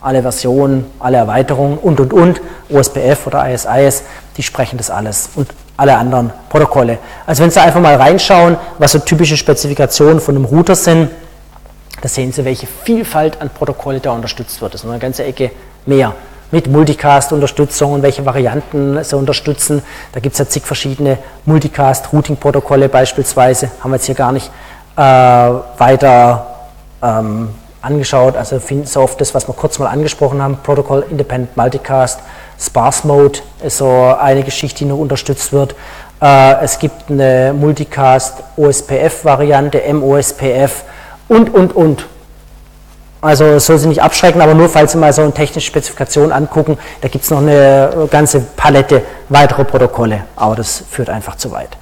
Alle Versionen, alle Erweiterungen und und und, OSPF oder ISIS, die sprechen das alles und alle anderen Protokolle. Also wenn Sie einfach mal reinschauen, was so typische Spezifikationen von einem Router sind, da sehen Sie, welche Vielfalt an Protokolle da unterstützt wird. Das ist eine ganze Ecke mehr. Mit Multicast-Unterstützung und welche Varianten sie unterstützen. Da gibt es ja zig verschiedene Multicast-Routing-Protokolle beispielsweise, haben wir jetzt hier gar nicht äh, weiter ähm, angeschaut. Also Finsoft, das, was wir kurz mal angesprochen haben, Protocol Independent Multicast, Sparse Mode ist so eine Geschichte, die noch unterstützt wird. Äh, es gibt eine Multicast OSPF-Variante, MOSPF und, und, und. Also es soll Sie nicht abschrecken, aber nur falls Sie mal so eine technische Spezifikation angucken, da gibt es noch eine ganze Palette weitere Protokolle, aber das führt einfach zu weit.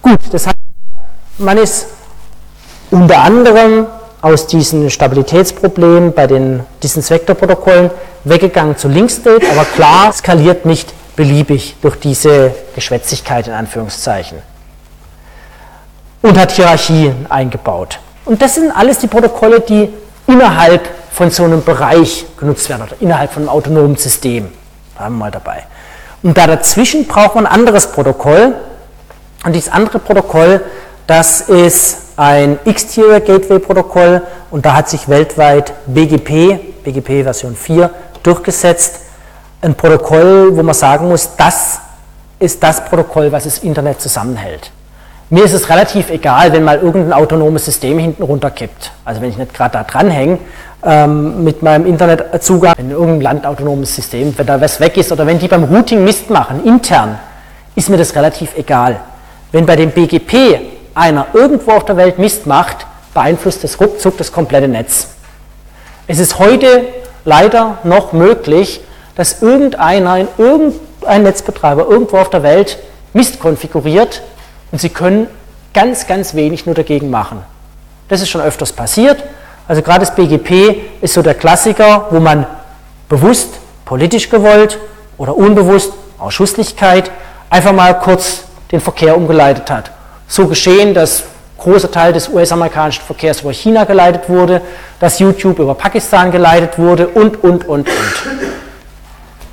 Gut, das heißt, man ist unter anderem aus diesen Stabilitätsproblemen bei den Distance-Vector-Protokollen weggegangen zu Link-State, aber klar skaliert nicht beliebig durch diese Geschwätzigkeit in Anführungszeichen und hat Hierarchien eingebaut. Und das sind alles die Protokolle, die innerhalb von so einem Bereich genutzt werden oder innerhalb von einem autonomen System. Haben wir mal dabei. Und da dazwischen braucht man ein anderes Protokoll. Und dieses andere Protokoll, das ist ein Exterior Gateway Protokoll und da hat sich weltweit BGP, BGP Version 4, durchgesetzt. Ein Protokoll, wo man sagen muss, das ist das Protokoll, was das Internet zusammenhält. Mir ist es relativ egal, wenn mal irgendein autonomes System hinten runterkippt. Also wenn ich nicht gerade da dranhänge ähm, mit meinem Internetzugang, in irgendeinem Land autonomes System, wenn da was weg ist oder wenn die beim Routing Mist machen, intern, ist mir das relativ egal. Wenn bei dem BGP einer irgendwo auf der Welt Mist macht, beeinflusst das ruckzuck das komplette Netz. Es ist heute leider noch möglich, dass irgendeiner, irgendein Netzbetreiber irgendwo auf der Welt Mist konfiguriert und sie können ganz, ganz wenig nur dagegen machen. Das ist schon öfters passiert. Also gerade das BGP ist so der Klassiker, wo man bewusst, politisch gewollt oder unbewusst, aus Schusslichkeit, einfach mal kurz den Verkehr umgeleitet hat. So geschehen, dass großer Teil des US-amerikanischen Verkehrs über China geleitet wurde, dass YouTube über Pakistan geleitet wurde und, und, und, und.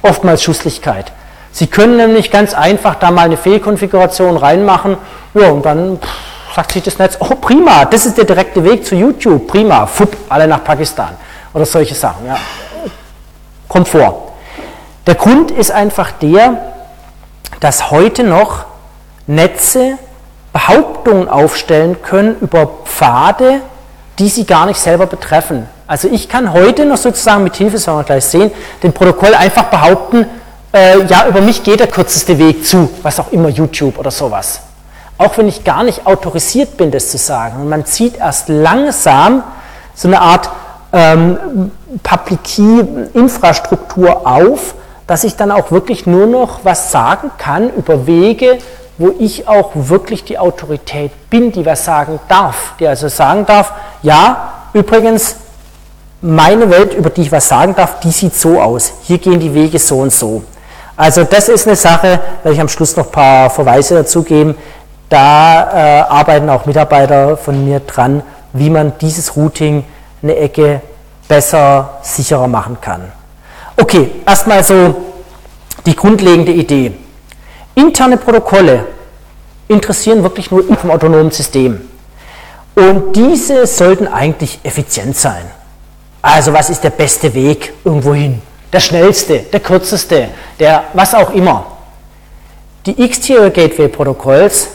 Oftmals Schusslichkeit. Sie können nämlich ganz einfach da mal eine Fehlkonfiguration reinmachen, ja, und dann pff, sagt sich das Netz, oh prima, das ist der direkte Weg zu YouTube, prima, fupp, alle nach Pakistan oder solche Sachen. Ja. Kommt vor. Der Grund ist einfach der, dass heute noch Netze Behauptungen aufstellen können über Pfade, die sie gar nicht selber betreffen. Also ich kann heute noch sozusagen mit Hilfe, das werden wir gleich sehen, dem Protokoll einfach behaupten, äh, ja, über mich geht der kürzeste Weg zu, was auch immer, YouTube oder sowas. Auch wenn ich gar nicht autorisiert bin, das zu sagen. Und man zieht erst langsam so eine Art ähm, Public Key-Infrastruktur auf, dass ich dann auch wirklich nur noch was sagen kann über Wege, wo ich auch wirklich die Autorität bin, die was sagen darf, die also sagen darf, ja, übrigens, meine Welt, über die ich was sagen darf, die sieht so aus. Hier gehen die Wege so und so. Also das ist eine Sache, werde ich am Schluss noch ein paar Verweise dazu geben. Da äh, arbeiten auch Mitarbeiter von mir dran, wie man dieses Routing eine Ecke besser, sicherer machen kann. Okay, erstmal so die grundlegende Idee. Interne Protokolle interessieren wirklich nur im autonomen System. Und diese sollten eigentlich effizient sein. Also was ist der beste Weg irgendwo hin? Der schnellste, der kürzeste, der was auch immer. Die Exterior Gateway Protokolls,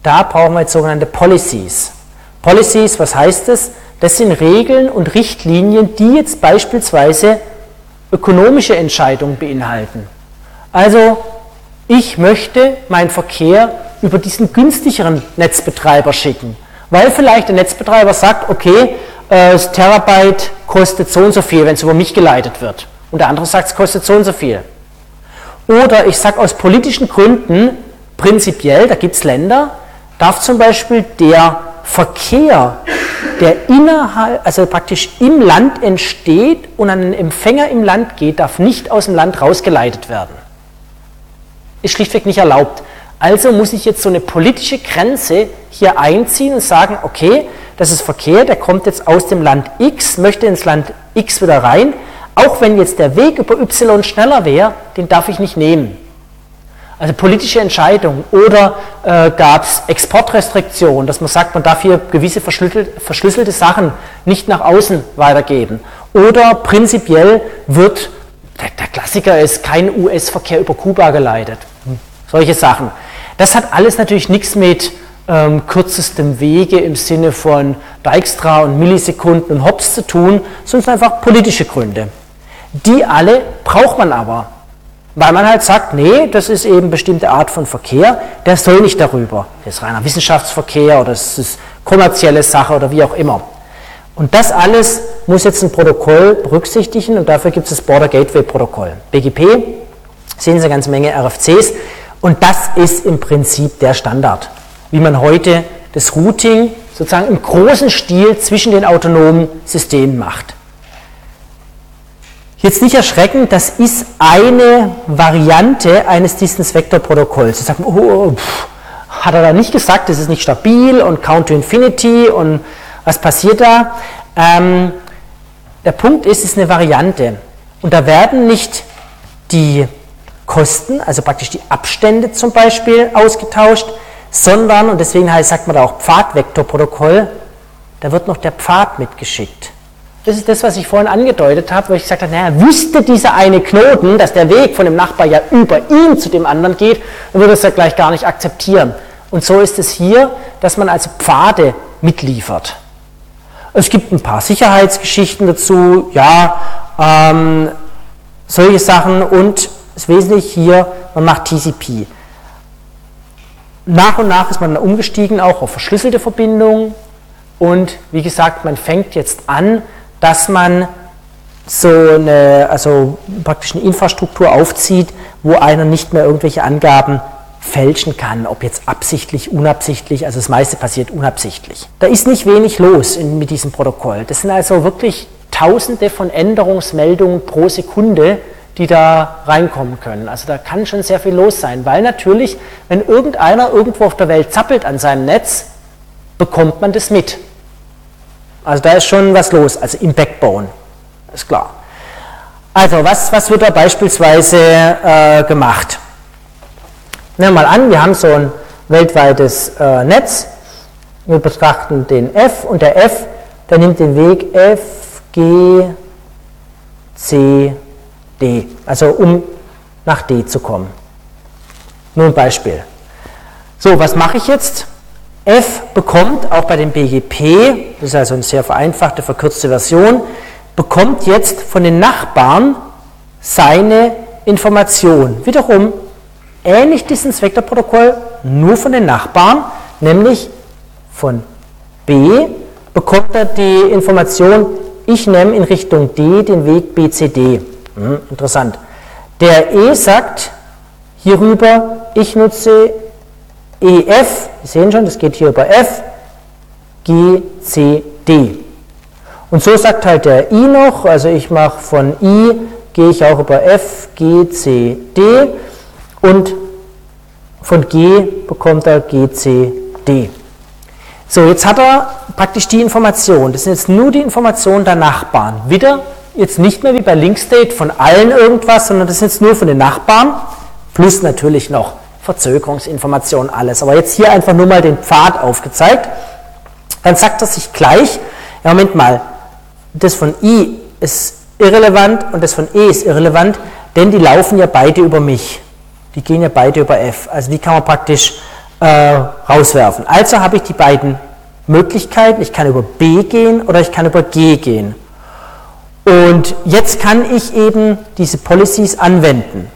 da brauchen wir jetzt sogenannte Policies. Policies, was heißt das? Das sind Regeln und Richtlinien, die jetzt beispielsweise ökonomische Entscheidungen beinhalten. Also ich möchte meinen Verkehr über diesen günstigeren Netzbetreiber schicken, weil vielleicht der Netzbetreiber sagt, okay, äh, das Terabyte kostet so und so viel, wenn es über mich geleitet wird. Und der andere sagt, es kostet so und so viel. Oder ich sage aus politischen Gründen, prinzipiell, da gibt es Länder, darf zum Beispiel der Verkehr, der innerhalb, also praktisch im Land entsteht und an einen Empfänger im Land geht, darf nicht aus dem Land rausgeleitet werden. Ist schlichtweg nicht erlaubt. Also muss ich jetzt so eine politische Grenze hier einziehen und sagen, okay, das ist Verkehr, der kommt jetzt aus dem Land X, möchte ins Land X wieder rein. Auch wenn jetzt der Weg über Y schneller wäre, den darf ich nicht nehmen. Also politische Entscheidungen oder äh, gab es Exportrestriktionen, dass man sagt, man darf hier gewisse verschlüsselte, Sachen nicht nach außen weitergeben. Oder prinzipiell wird, der, der Klassiker ist, kein US-Verkehr über Kuba geleitet. Solche Sachen. Das hat alles natürlich nichts mit ähm, kürzestem Wege im Sinne von Dijkstra und Millisekunden und Hops zu tun, sondern einfach politische Gründe. Die alle braucht man aber, weil man halt sagt, nee, das ist eben bestimmte Art von Verkehr, der soll nicht darüber. Das ist reiner Wissenschaftsverkehr oder das ist kommerzielle Sache oder wie auch immer. Und das alles muss jetzt ein Protokoll berücksichtigen und dafür gibt es das Border Gateway Protokoll. BGP, sehen Sie eine ganze Menge RFCs und das ist im Prinzip der Standard wie man heute das Routing sozusagen im großen Stil zwischen den autonomen Systemen macht. Jetzt nicht erschrecken, das ist eine Variante eines Distance-Vector-Protokolls. Sie sagen, oh, pff, hat er da nicht gesagt, das ist nicht stabil und Count to Infinity und was passiert da? Ähm, der Punkt ist, es ist eine Variante und da werden nicht die Kosten, also praktisch die Abstände zum Beispiel ausgetauscht, sondern, und deswegen sagt man da auch Pfadvektorprotokoll, da wird noch der Pfad mitgeschickt. Das ist das, was ich vorhin angedeutet habe, wo ich gesagt habe, naja, wüsste dieser eine Knoten, dass der Weg von dem Nachbar ja über ihn zu dem anderen geht, dann würde es ja gleich gar nicht akzeptieren. Und so ist es hier, dass man also Pfade mitliefert. Es gibt ein paar Sicherheitsgeschichten dazu, ja, ähm, solche Sachen und das Wesentliche hier, man macht TCP nach und nach ist man dann umgestiegen auch auf verschlüsselte Verbindungen und wie gesagt, man fängt jetzt an, dass man so eine, also praktisch eine Infrastruktur aufzieht, wo einer nicht mehr irgendwelche Angaben fälschen kann, ob jetzt absichtlich, unabsichtlich, also das meiste passiert unabsichtlich. Da ist nicht wenig los in, mit diesem Protokoll. Das sind also wirklich Tausende von Änderungsmeldungen pro Sekunde, die da reinkommen können. Also da kann schon sehr viel los sein, weil natürlich, wenn irgendeiner irgendwo auf der Welt zappelt an seinem Netz, bekommt man das mit. Also da ist schon was los, also im Backbone, ist klar. Also was, was wird da beispielsweise äh, gemacht? Nehmen wir mal an, wir haben so ein weltweites äh, Netz, wir betrachten den F und der F, der nimmt den Weg F, G, C, D, also um nach D zu kommen. Nur ein Beispiel. So, was mache ich jetzt? F bekommt auch bei dem BGP, das ist also eine sehr vereinfachte, verkürzte Version, bekommt jetzt von den Nachbarn seine Information. Wiederum ähnlich diesem Vektorprotokoll, nur von den Nachbarn, nämlich von B bekommt er die Information, ich nehme in Richtung D den Weg BCD. Hm, interessant. Der E sagt hierüber, ich nutze EF, Sie sehen schon, das geht hier über F, G, C, D. Und so sagt halt der I noch, also ich mache von I, gehe ich auch über F, G, C, D und von G bekommt er G, C, D. So, jetzt hat er praktisch die Information. Das sind jetzt nur die Informationen der Nachbarn. Wieder jetzt nicht mehr wie bei Linkstate von allen irgendwas, sondern das ist jetzt nur von den Nachbarn, plus natürlich noch Verzögerungsinformationen, alles. Aber jetzt hier einfach nur mal den Pfad aufgezeigt. Dann sagt er sich gleich, ja Moment mal, das von I ist irrelevant und das von E ist irrelevant, denn die laufen ja beide über mich. Die gehen ja beide über F. Also die kann man praktisch äh, rauswerfen. Also habe ich die beiden Möglichkeiten, ich kann über B gehen oder ich kann über G gehen. Und jetzt kann ich eben diese Policies anwenden.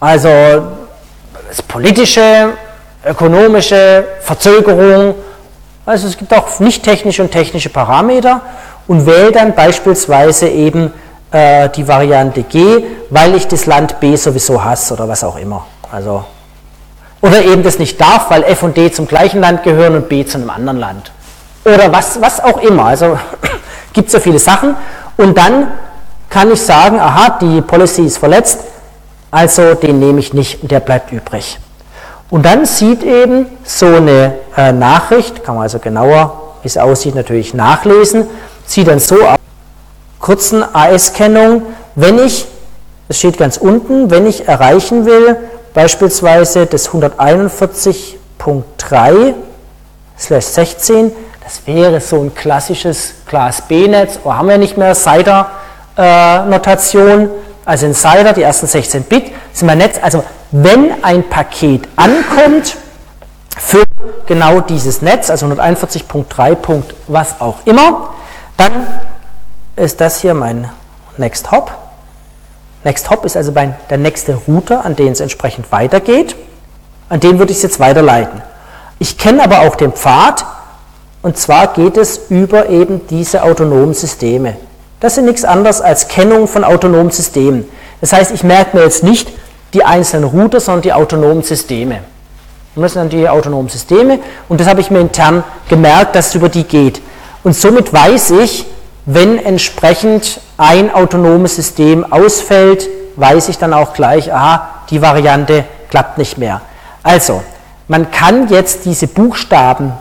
Also das politische, ökonomische, Verzögerung, also es gibt auch nicht technische und technische Parameter und wähle dann beispielsweise eben äh, die Variante G, weil ich das Land B sowieso hasse oder was auch immer. Also, oder eben das nicht darf, weil F und D zum gleichen Land gehören und B zu einem anderen Land. Oder was, was auch immer. Also gibt so viele Sachen. Und dann kann ich sagen, aha, die Policy ist verletzt, also den nehme ich nicht und der bleibt übrig. Und dann sieht eben so eine äh, Nachricht, kann man also genauer, wie es aussieht, natürlich nachlesen, sieht dann so aus, kurzen AS-Kennung, wenn ich, das steht ganz unten, wenn ich erreichen will, beispielsweise das 141.3 16, Das wäre so ein klassisches Class B-Netz, oder haben wir nicht mehr CIDR-Notation, äh, also in CIDR, die ersten 16 Bit, sind wir Netz. Also wenn ein Paket ankommt für genau dieses Netz, also 141.3. was auch immer, dann ist das hier mein Next Hop. Next Hop ist also der nächste Router, an den es entsprechend weitergeht. An den würde ich es jetzt weiterleiten. Ich kenne aber auch den Pfad, und zwar geht es über eben diese autonomen Systeme. Das sind nichts anderes als Kennung von autonomen Systemen. Das heißt, ich merke mir jetzt nicht die einzelnen Router, sondern die autonomen Systeme. Und das sind dann die autonomen Systeme und das habe ich mir intern gemerkt, dass es über die geht. Und somit weiß ich, wenn entsprechend ein autonomes System ausfällt, weiß ich dann auch gleich, aha, die Variante klappt nicht mehr. Also, man kann jetzt diese Buchstaben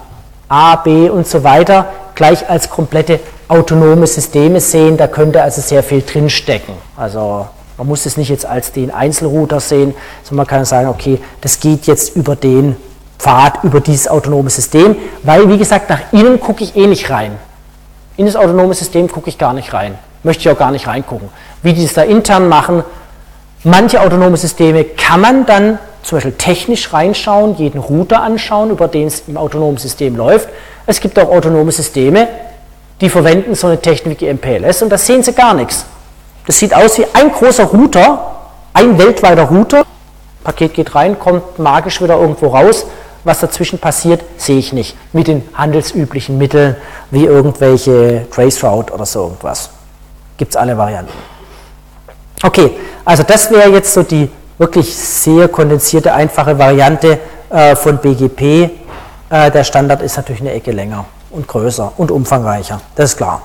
A, B und so weiter gleich als komplette autonome Systeme sehen. Da könnte also sehr viel drinstecken. Also man muss es nicht jetzt als den Einzelrouter sehen, sondern man kann sagen, okay, das geht jetzt über den Pfad, über dieses autonome System, weil, wie gesagt, nach innen gucke ich eh nicht rein. In das autonome System gucke ich gar nicht rein. Möchte ich auch gar nicht reingucken. Wie die es da intern machen, manche autonome Systeme kann man dann zum Beispiel technisch reinschauen, jeden Router anschauen, über den es im autonomen System läuft. Es gibt auch autonome Systeme, die verwenden so eine Technik wie MPLS und da sehen Sie gar nichts. Das sieht aus wie ein großer Router, ein weltweiter Router. Paket geht rein, kommt magisch wieder irgendwo raus. Was dazwischen passiert, sehe ich nicht. Mit den handelsüblichen Mitteln, wie irgendwelche Traceroute oder so irgendwas. Gibt es alle Varianten. Okay, also das wäre jetzt so die wirklich sehr kondensierte, einfache Variante äh, von BGP. Äh, der Standard ist natürlich eine Ecke länger und größer und umfangreicher, das ist klar.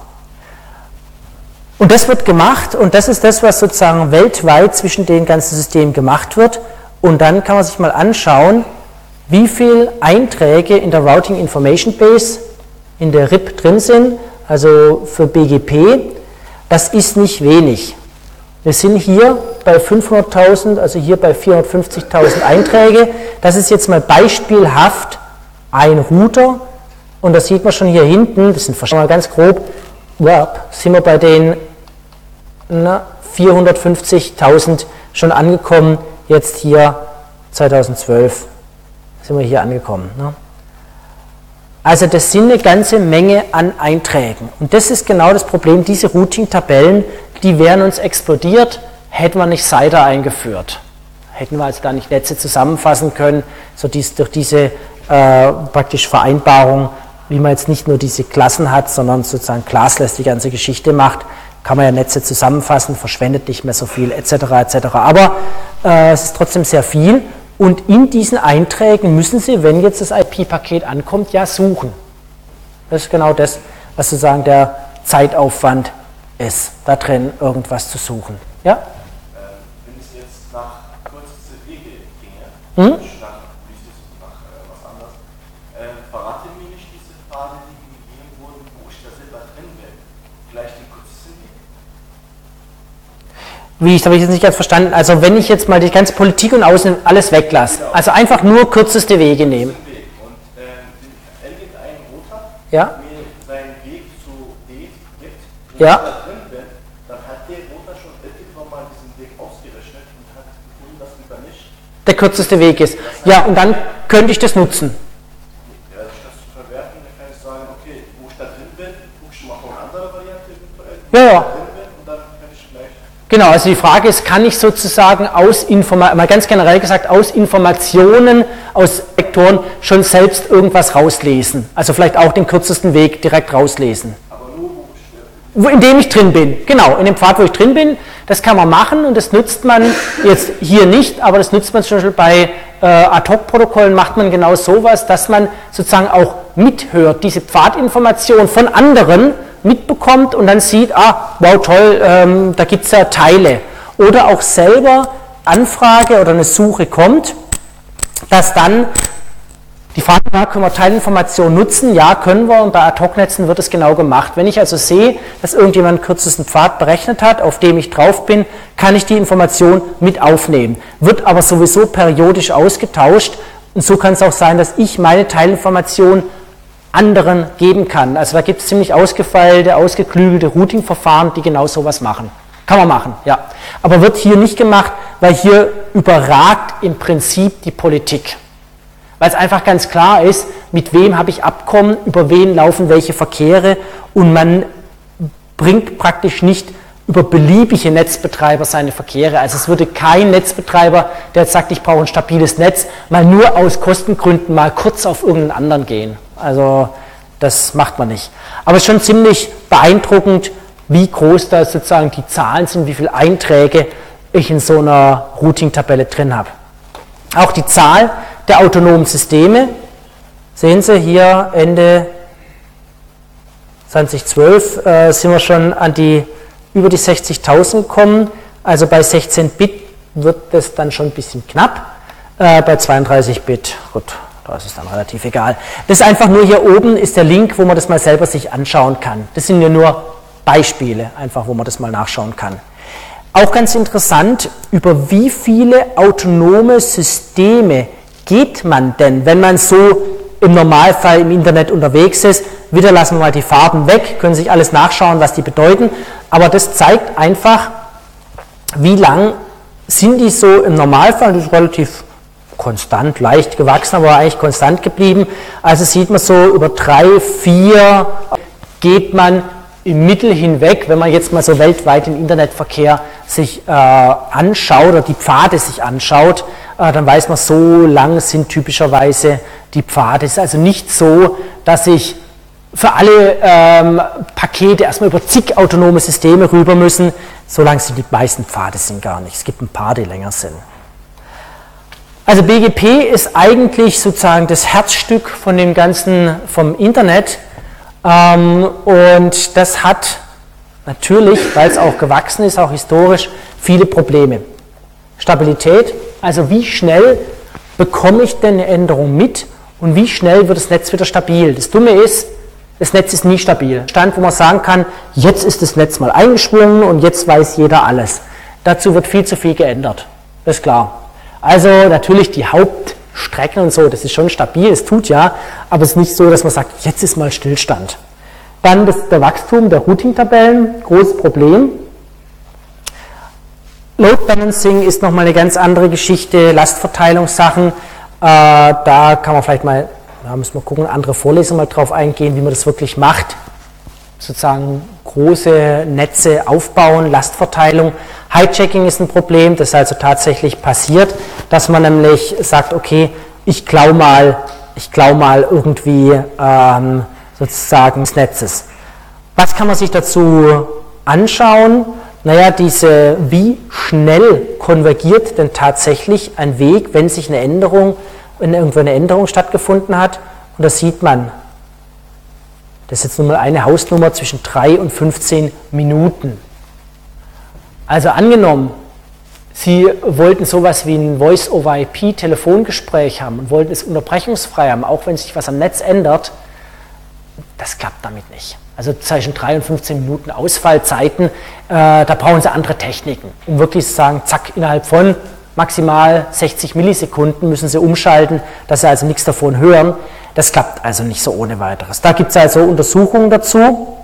Und das wird gemacht und das ist das, was sozusagen weltweit zwischen den ganzen Systemen gemacht wird. Und dann kann man sich mal anschauen, wie viele Einträge in der Routing Information Base in der RIP drin sind, also für BGP. Das ist nicht wenig. Wir sind hier bei 500.000, also hier bei 450.000 Einträge. Das ist jetzt mal beispielhaft ein Router. Und das sieht man schon hier hinten, das sind mal ganz grob, sind wir bei den 450.000 schon angekommen. Jetzt hier 2012 sind wir hier angekommen. Ne? Also das sind eine ganze Menge an Einträgen. Und das ist genau das Problem, diese Routing-Tabellen, die wären uns explodiert, hätten wir nicht CIDR eingeführt. Hätten wir also da nicht Netze zusammenfassen können, so dies, durch diese äh, praktisch Vereinbarung, wie man jetzt nicht nur diese Klassen hat, sondern sozusagen classless die ganze Geschichte macht, kann man ja Netze zusammenfassen, verschwendet nicht mehr so viel etc. etc. Aber äh, es ist trotzdem sehr viel und in diesen Einträgen müssen Sie, wenn jetzt das IP-Paket ankommt, ja suchen. Das ist genau das, was sozusagen der Zeitaufwand ist, da drin irgendwas zu suchen. Ja? Ähm, wenn es jetzt nach kurzen Wege ginge, hm? statt nach was anderes, verrate mir nicht diese Pfade, die gegeben wurden, wo ich da selber drin bin. Vielleicht den kürzesten Weg? Wie, ich habe ich jetzt nicht ganz verstanden. Also wenn ich jetzt mal die ganze Politik und Außen alles weglasse, genau. also einfach nur kürzeste Wege nehmen. Und äh, irgendein Router ja? mir seinen Weg zu D gibt, ja? Der kürzeste Weg ist. Ja, und dann könnte ich das nutzen. Ja, das zu verwerten, dann kann ich sagen, okay, wo ich da drin bin, gucke ich mal auf eine andere Variante Ja, ja. Genau, also die Frage ist, kann ich sozusagen aus Informationen, mal ganz generell gesagt, aus Informationen, aus Vektoren schon selbst irgendwas rauslesen? Also vielleicht auch den kürzesten Weg direkt rauslesen. Aber nur, wo ich, in dem ich drin bin. Genau, in dem Pfad, wo ich drin bin, das kann man machen und das nutzt man jetzt hier nicht, aber das nutzt man zum Beispiel bei äh, Ad-Hoc-Protokollen, macht man genau sowas, dass man sozusagen auch mithört, diese Pfadinformation von anderen mitbekommt und dann sieht, ah, wow, toll, ähm, da gibt es ja Teile. Oder auch selber Anfrage oder eine Suche kommt, dass dann die Frage war, können wir Teilinformationen nutzen? Ja, können wir und bei Ad-Hoc-Netzen wird es genau gemacht. Wenn ich also sehe, dass irgendjemand einen kürzesten Pfad berechnet hat, auf dem ich drauf bin, kann ich die Information mit aufnehmen. Wird aber sowieso periodisch ausgetauscht und so kann es auch sein, dass ich meine Teilinformation anderen geben kann. Also da gibt es ziemlich ausgefeilte, ausgeklügelte Routing-Verfahren, die genau sowas machen. Kann man machen, ja. Aber wird hier nicht gemacht, weil hier überragt im Prinzip die Politik. Weil es einfach ganz klar ist, mit wem habe ich Abkommen, über wen laufen welche Verkehre und man bringt praktisch nicht über beliebige Netzbetreiber seine Verkehre. Also es würde kein Netzbetreiber, der jetzt sagt, ich brauche ein stabiles Netz, mal nur aus Kostengründen mal kurz auf irgendeinen anderen gehen. Also das macht man nicht. Aber es ist schon ziemlich beeindruckend, wie groß da sozusagen die Zahlen sind, wie viele Einträge ich in so einer Routing-Tabelle drin habe. Auch die Zahl der autonomen Systeme, sehen Sie hier Ende 2012 äh, sind wir schon an die über die 60.000 kommen. Also bei 16 Bit wird das dann schon ein bisschen knapp. Äh, bei 32 Bit, gut, da ist es dann relativ egal. Das ist einfach nur hier oben ist der Link, wo man das mal selber sich anschauen kann. Das sind ja nur Beispiele, einfach wo man das mal nachschauen kann. Auch ganz interessant, über wie viele autonome Systeme geht man denn, wenn man so im Normalfall im Internet unterwegs ist. Wieder lassen wir mal die Farben weg, können sich alles nachschauen, was die bedeuten. Aber das zeigt einfach, wie lang sind die so im Normalfall. Das ist relativ konstant, leicht gewachsen, aber eigentlich konstant geblieben. Also sieht man so über drei, vier geht man im Mittel hinweg, wenn man jetzt mal so weltweit den Internetverkehr sich äh, anschaut oder die Pfade sich anschaut, dann weiß man, so lang sind typischerweise die Pfade. Es ist also nicht so, dass ich für alle ähm, Pakete erstmal über zig autonome Systeme rüber müssen. So lang sind die meisten Pfade sind gar nicht. Es gibt ein paar, die länger sind. Also BGP ist eigentlich sozusagen das Herzstück von dem ganzen, vom Internet. Ähm, und das hat natürlich, weil es auch gewachsen ist, auch historisch, viele Probleme. Stabilität, also wie schnell bekomme ich denn eine Änderung mit und wie schnell wird das Netz wieder stabil. Das Dumme ist, das Netz ist nie stabil. Stand, wo man sagen kann, jetzt ist das Netz mal eingeschwungen und jetzt weiß jeder alles. Dazu wird viel zu viel geändert. Das ist klar. Also natürlich die Hauptstrecken und so, das ist schon stabil, es tut ja, aber es ist nicht so, dass man sagt, jetzt ist mal Stillstand. Dann das, der Wachstum der Routing-Tabellen, großes Problem. Load Balancing ist nochmal eine ganz andere Geschichte, Lastverteilungssachen. Äh, da kann man vielleicht mal da müssen wir gucken, andere Vorlesungen mal drauf eingehen, wie man das wirklich macht. Sozusagen große Netze aufbauen, Lastverteilung. Hijacking ist ein Problem, das also tatsächlich passiert, dass man nämlich sagt, okay, ich klau mal, ich klau mal irgendwie ähm, sozusagen des Netzes. Was kann man sich dazu anschauen? Naja, diese, wie schnell konvergiert denn tatsächlich ein Weg, wenn sich eine Änderung wenn irgendwo eine Änderung stattgefunden hat. Und das sieht man. Das ist jetzt nur mal eine Hausnummer zwischen 3 und 15 Minuten. Also angenommen, Sie wollten sowas wie ein Voice-over-IP-Telefongespräch haben und wollten es unterbrechungsfrei haben, auch wenn sich was am Netz ändert, das klappt damit nicht. Also zwischen 3 und 15 Minuten Ausfallzeiten, äh, da brauchen Sie andere Techniken, um wirklich zu sagen, zack, innerhalb von maximal 60 Millisekunden müssen sie umschalten, dass sie also nichts davon hören. Das klappt also nicht so ohne weiteres. Da gibt es also Untersuchungen dazu.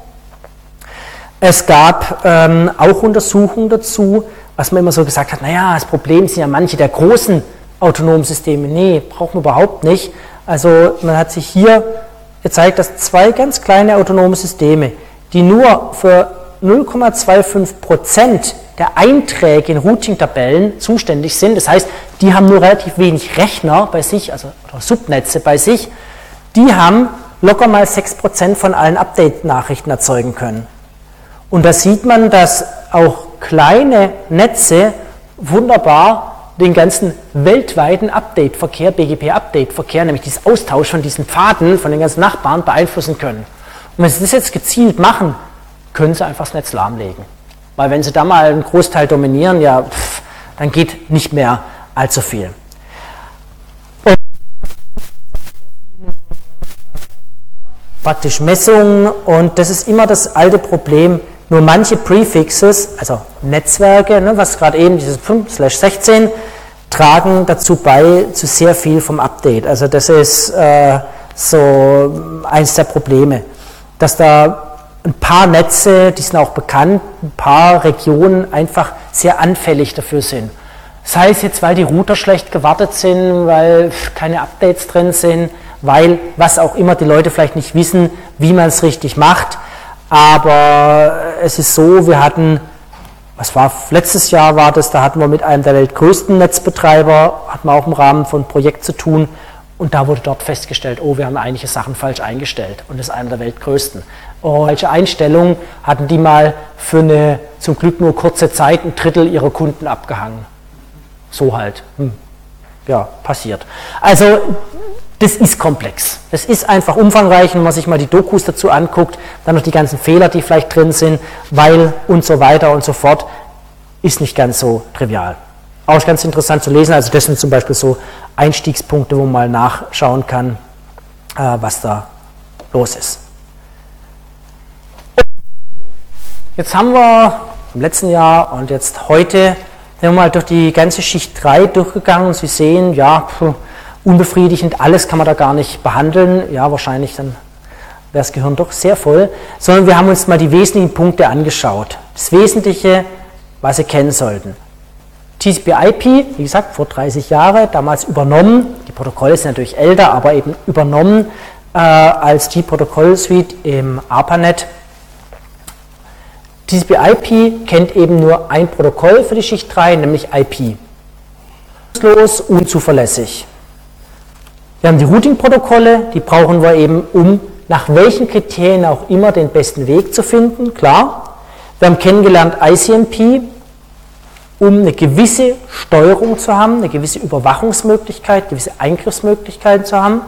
Es gab ähm, auch Untersuchungen dazu, was man immer so gesagt hat, naja, das Problem sind ja manche der großen autonomen Systeme. Nee, braucht man überhaupt nicht. Also man hat sich hier gezeigt, dass zwei ganz kleine autonome Systeme, die nur für 0,25 Prozent der Einträge in Routing-Tabellen zuständig sind. Das heißt, die haben nur relativ wenig Rechner bei sich, also Subnetze bei sich. Die haben locker mal 6% von allen Update-Nachrichten erzeugen können. Und da sieht man, dass auch kleine Netze wunderbar den ganzen weltweiten Update-Verkehr, BGP-Update-Verkehr, nämlich dieses Austausch von diesen Pfaden von den ganzen Nachbarn beeinflussen können. Und wenn Sie das jetzt gezielt machen, können Sie einfach das Netz lahmlegen. Weil wenn sie da mal einen Großteil dominieren, ja, pff, dann geht nicht mehr allzu viel. Und praktisch Messungen und das ist immer das alte Problem, nur manche Prefixes, also Netzwerke, ne, was gerade eben dieses 5/16, tragen dazu bei zu sehr viel vom Update. Also das ist äh, so eins der Probleme, dass da ein paar Netze, die sind auch bekannt, ein paar Regionen einfach sehr anfällig dafür sind. Sei es jetzt, weil die Router schlecht gewartet sind, weil keine Updates drin sind, weil was auch immer die Leute vielleicht nicht wissen, wie man es richtig macht. Aber es ist so, wir hatten, was war letztes Jahr war das, da hatten wir mit einem der weltgrößten Netzbetreiber, hatten wir auch im Rahmen von Projekt zu tun und da wurde dort festgestellt, oh, wir haben einige Sachen falsch eingestellt und das ist einer der weltgrößten. Oh, welche Einstellung hatten die mal für eine zum Glück nur kurze Zeit ein Drittel ihrer Kunden abgehangen? So halt. Hm. Ja, passiert. Also, das ist komplex. Es ist einfach umfangreich, wenn man sich mal die Dokus dazu anguckt, dann noch die ganzen Fehler, die vielleicht drin sind, weil und so weiter und so fort, ist nicht ganz so trivial. Auch ganz interessant zu lesen. Also, das sind zum Beispiel so Einstiegspunkte, wo man mal nachschauen kann, äh, was da los ist. Jetzt haben wir im letzten Jahr und jetzt heute sind wir mal durch die ganze Schicht 3 durchgegangen und Sie sehen, ja, unbefriedigend, alles kann man da gar nicht behandeln. Ja, wahrscheinlich dann wäre das Gehirn doch sehr voll. Sondern wir haben uns mal die wesentlichen Punkte angeschaut. Das Wesentliche, was Sie kennen sollten. TCP/IP, wie gesagt, vor 30 Jahren, damals übernommen. Die Protokolle sind natürlich älter, aber eben übernommen äh, als die Protokollsuite im ARPANET TCP/IP kennt eben nur ein Protokoll für die Schicht 3, nämlich IP. Los, unzuverlässig. Wir haben die Routing-Protokolle, die brauchen wir eben, um nach welchen Kriterien auch immer den besten Weg zu finden, klar. Wir haben kennengelernt ICMP, um eine gewisse Steuerung zu haben, eine gewisse Überwachungsmöglichkeit, gewisse Eingriffsmöglichkeiten zu haben.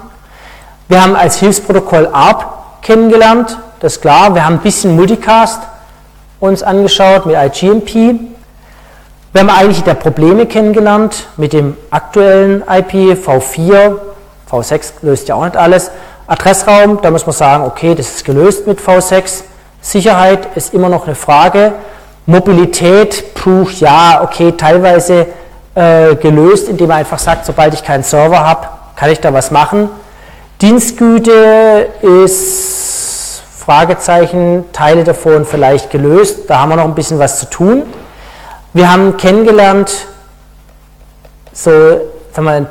Wir haben als Hilfsprotokoll ARP kennengelernt, das ist klar. Wir haben ein bisschen Multicast, uns angeschaut mit IGMP. Wir haben eigentlich der Probleme kennengelernt mit dem aktuellen IP V4. V6 löst ja auch nicht alles. Adressraum, da muss man sagen, okay, das ist gelöst mit V6. Sicherheit ist immer noch eine Frage. Mobilität, puh, ja, okay, teilweise äh, gelöst, indem man einfach sagt, sobald ich keinen Server habe, kann ich da was machen. Dienstgüte ist Fragezeichen, Teile davon vielleicht gelöst. Da haben wir noch ein bisschen was zu tun. Wir haben kennengelernt, so sagen wir,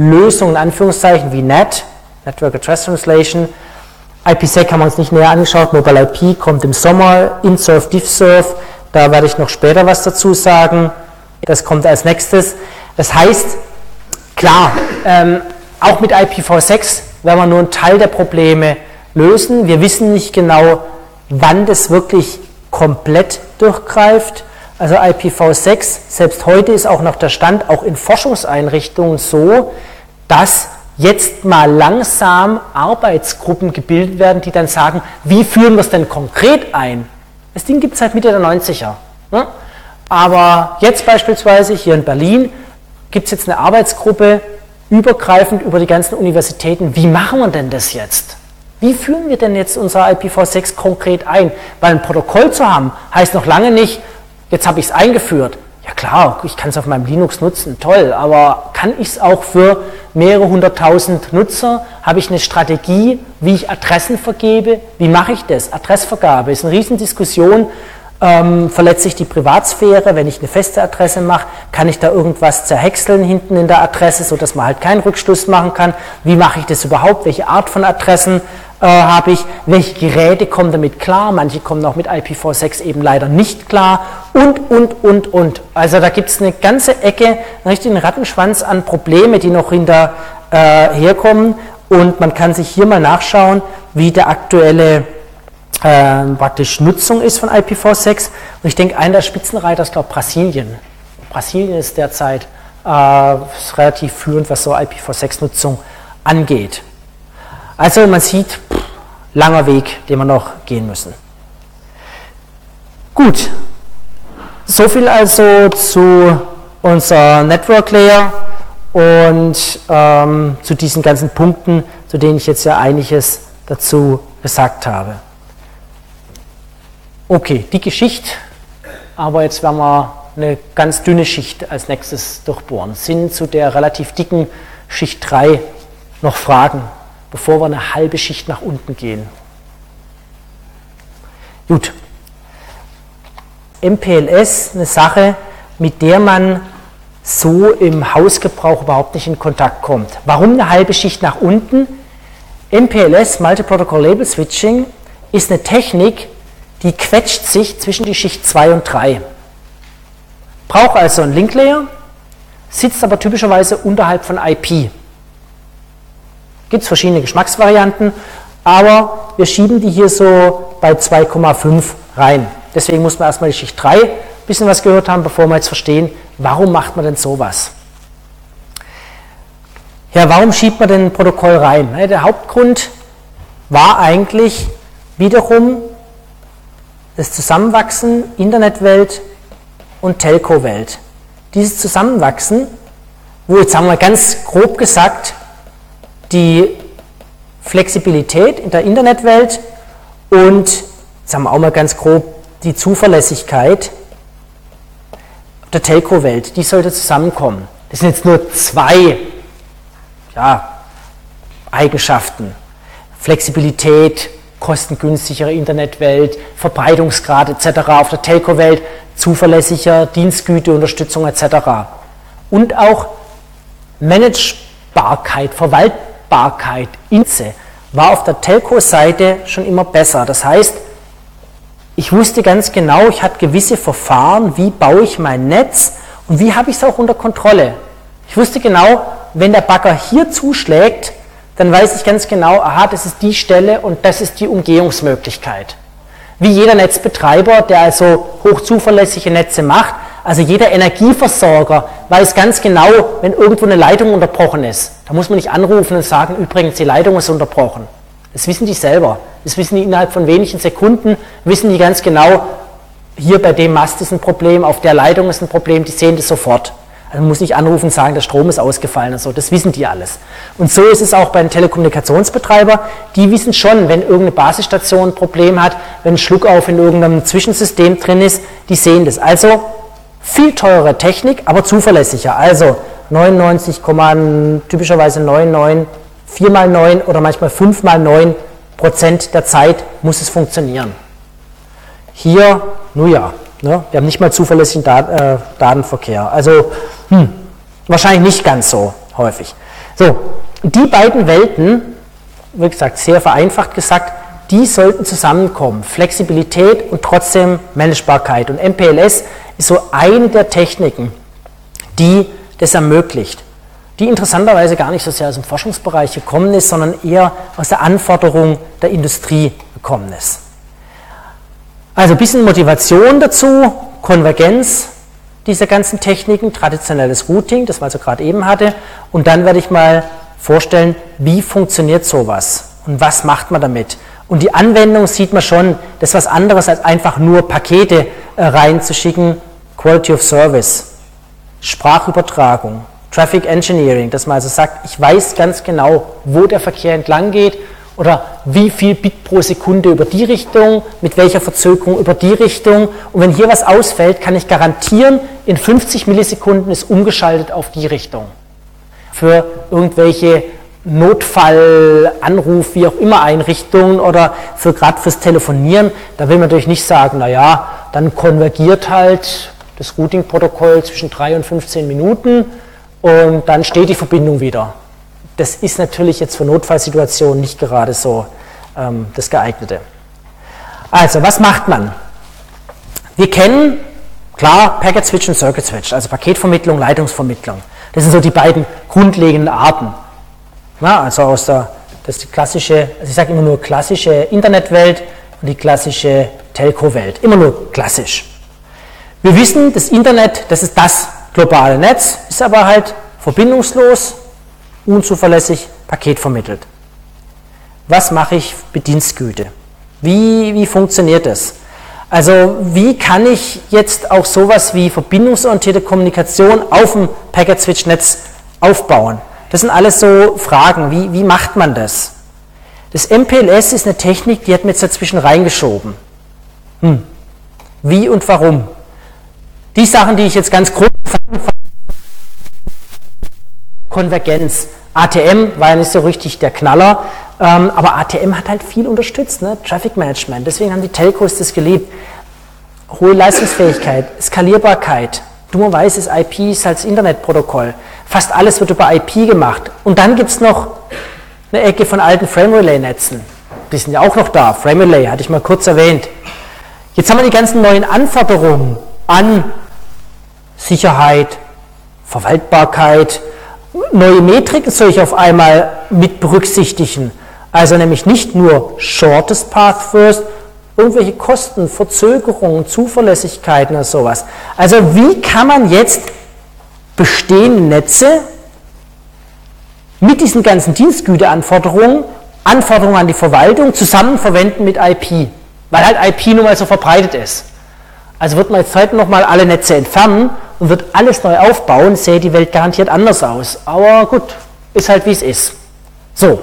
Teillösungen, in Anführungszeichen, wie NAT, Network Address Translation. IPsec haben wir uns nicht näher angeschaut. Mobile IP kommt im Sommer. InSurf, DiffSurf, da werde ich noch später was dazu sagen. Das kommt als nächstes. Das heißt, klar, ähm, auch mit IPv6 werden wir nur einen Teil der Probleme lösen. Wir wissen nicht genau, wann das wirklich komplett durchgreift. Also IPv6, selbst heute ist auch noch der Stand, auch in Forschungseinrichtungen so, dass jetzt mal langsam Arbeitsgruppen gebildet werden, die dann sagen, wie führen wir es denn konkret ein? Das Ding gibt es seit Mitte der 90er. Ne? Aber jetzt beispielsweise hier in Berlin gibt es jetzt eine Arbeitsgruppe, übergreifend über die ganzen Universitäten. Wie machen wir denn das jetzt? Wie führen wir denn jetzt unser IPv6 konkret ein? Weil ein Protokoll zu haben, heißt noch lange nicht, jetzt habe ich es eingeführt. Ja klar, ich kann es auf meinem Linux nutzen, toll, aber kann ich es auch für mehrere hunderttausend Nutzer? Habe ich eine Strategie, wie ich Adressen vergebe? Wie mache ich das? Adressvergabe ist eine Riesendiskussion ähm, verletze ich die Privatsphäre, wenn ich eine feste Adresse mache, kann ich da irgendwas zerhäckseln hinten in der Adresse, sodass man halt keinen Rückschluss machen kann. Wie mache ich das überhaupt? Welche Art von Adressen äh, habe ich? Welche Geräte kommen damit klar? Manche kommen auch mit IPv6 eben leider nicht klar. Und, und, und, und. Also da gibt es eine ganze Ecke, einen richtigen Rattenschwanz an Probleme, die noch hinter äh, herkommen. Und man kann sich hier mal nachschauen, wie der aktuelle äh, praktisch Nutzung ist von IPv6. Und ich denke, einer der Spitzenreiter ist, glaube ich, Brasilien. Brasilien ist derzeit äh, ist relativ führend, was so IPv6-Nutzung angeht. Also man sieht, pff, langer Weg, den wir noch gehen müssen. Gut, so viel also zu unserer Network Layer und ähm, zu diesen ganzen Punkten, zu denen ich jetzt ja einiges dazu gesagt habe. Okay, die Geschichte, aber jetzt werden wir eine ganz dünne Schicht als nächstes durchbohren. Sind zu der relativ dicken Schicht 3 noch Fragen? bevor wir eine halbe Schicht nach unten gehen. Gut. MPLS, eine Sache, mit der man so im Hausgebrauch überhaupt nicht in Kontakt kommt. Warum eine halbe Schicht nach unten? MPLS, Multi-Protocol Label Switching, ist eine Technik, die quetscht sich zwischen die Schicht 2 und 3. Braucht also einen Link Layer, sitzt aber typischerweise unterhalb von IP. Gibt es verschiedene Geschmacksvarianten, aber wir schieben die hier so bei 2,5 rein. Deswegen muss man erstmal die Schicht 3 ein bisschen was gehört haben, bevor wir jetzt verstehen, warum macht man denn sowas. Ja, warum schiebt man denn ein Protokoll rein? Der Hauptgrund war eigentlich wiederum das Zusammenwachsen Internetwelt und Telco-Welt. Dieses Zusammenwachsen, wo jetzt haben wir ganz grob gesagt, die Flexibilität in der Internetwelt und, jetzt haben wir auch mal ganz grob, die Zuverlässigkeit der Telco-Welt, die sollte zusammenkommen. Das sind jetzt nur zwei ja, Eigenschaften. Flexibilität, kostengünstigere Internetwelt, Verbreitungsgrad etc. auf der Telco-Welt, zuverlässiger Dienstgüte, Unterstützung etc. Und auch Managebarkeit, Verwaltbarkeit, INSE war auf der Telco-Seite schon immer besser. Das heißt, ich wusste ganz genau, ich hatte gewisse Verfahren, wie baue ich mein Netz und wie habe ich es auch unter Kontrolle. Ich wusste genau, wenn der Bagger hier zuschlägt, dann weiß ich ganz genau, aha, das ist die Stelle und das ist die Umgehungsmöglichkeit. Wie jeder Netzbetreiber, der also hochzuverlässige Netze macht, also jeder Energieversorger weiß ganz genau, wenn irgendwo eine Leitung unterbrochen ist. Da muss man nicht anrufen und sagen, übrigens, die Leitung ist unterbrochen. Das wissen die selber. Das wissen die innerhalb von wenigen Sekunden, wissen die ganz genau, hier bei dem Mast ist ein Problem, auf der Leitung ist ein Problem, die sehen das sofort. Also man muss nicht anrufen und sagen, der Strom ist ausgefallen und so, das wissen die alles. Und so ist es auch bei den Telekommunikationsbetreibern, die wissen schon, wenn irgendeine Basisstation ein Problem hat, wenn ein Schluckauf in irgendeinem Zwischensystem drin ist, die sehen das. Also viel teurere Technik, aber zuverlässiger. Also 99, typischerweise 99, 4 mal 9 oder manchmal 5 mal 9 Prozent der Zeit muss es funktionieren. Hier, nun ja, ne, wir haben nicht mal zuverlässigen Dat, äh, Datenverkehr. Also hm, wahrscheinlich nicht ganz so häufig. So, die beiden Welten, wie gesagt, sehr vereinfacht gesagt, die sollten zusammenkommen. Flexibilität und trotzdem Managebarkeit. Und MPLS ist so eine der Techniken, die das ermöglicht. Die interessanterweise gar nicht so sehr aus dem Forschungsbereich gekommen ist, sondern eher aus der Anforderung der Industrie gekommen ist. Also ein bisschen Motivation dazu, Konvergenz, dieser ganzen Techniken, traditionelles Routing, das wir also gerade eben hatte. Und dann werde ich mal vorstellen, wie funktioniert sowas und was macht man damit. Und die Anwendung sieht man schon, das ist was anderes als einfach nur Pakete äh, reinzuschicken. Quality of Service, Sprachübertragung, Traffic Engineering, dass man also sagt, ich weiß ganz genau, wo der Verkehr entlang geht oder wie viel Bit pro Sekunde über die Richtung, mit welcher Verzögerung über die Richtung. Und wenn hier was ausfällt, kann ich garantieren, in 50 Millisekunden ist umgeschaltet auf die Richtung. Für irgendwelche Notfallanruf, wie auch immer Einrichtungen oder für gerade fürs Telefonieren, da will man natürlich nicht sagen, naja, dann konvergiert halt das Routing-Protokoll zwischen 3 und 15 Minuten und dann steht die Verbindung wieder das ist natürlich jetzt für Notfallsituationen nicht gerade so ähm, das geeignete. Also, was macht man? Wir kennen, klar, Packet Switch und Circuit Switch, also Paketvermittlung, Leitungsvermittlung. Das sind so die beiden grundlegenden Arten. Ja, also aus der, das ist die klassische, also ich sage immer nur klassische Internetwelt und die klassische Telco-Welt. Immer nur klassisch. Wir wissen, das Internet, das ist das globale Netz, ist aber halt verbindungslos, unzuverlässig Paket vermittelt. Was mache ich mit Dienstgüte? Wie, wie funktioniert das? Also wie kann ich jetzt auch sowas wie verbindungsorientierte Kommunikation auf dem Packet-Switch-Netz aufbauen? Das sind alles so Fragen. Wie, wie macht man das? Das MPLS ist eine Technik, die hat mir jetzt dazwischen reingeschoben. Hm. Wie und warum? Die Sachen, die ich jetzt ganz grob Konvergenz. ATM war ja nicht so richtig der Knaller, ähm, aber ATM hat halt viel unterstützt, ne? Traffic Management. Deswegen haben die Telcos das geliebt. Hohe Leistungsfähigkeit, Skalierbarkeit. Dummerweise ist IP ist als Internetprotokoll. Fast alles wird über IP gemacht. Und dann gibt es noch eine Ecke von alten Frame Relay Netzen. Die sind ja auch noch da. Frame Relay hatte ich mal kurz erwähnt. Jetzt haben wir die ganzen neuen Anforderungen an Sicherheit, Verwaltbarkeit, neue Metriken soll ich auf einmal mit berücksichtigen. Also nämlich nicht nur Shortest Path First, irgendwelche Kosten, Verzögerungen, Zuverlässigkeiten oder sowas. Also wie kann man jetzt bestehende Netze mit diesen ganzen Dienstgüteanforderungen, Anforderungen an die Verwaltung zusammen verwenden mit IP, weil halt IP nun mal so verbreitet ist. Also wird man jetzt heute nochmal alle Netze entfernen und wird alles neu aufbauen, sähe die Welt garantiert anders aus. Aber gut, ist halt wie es ist. So.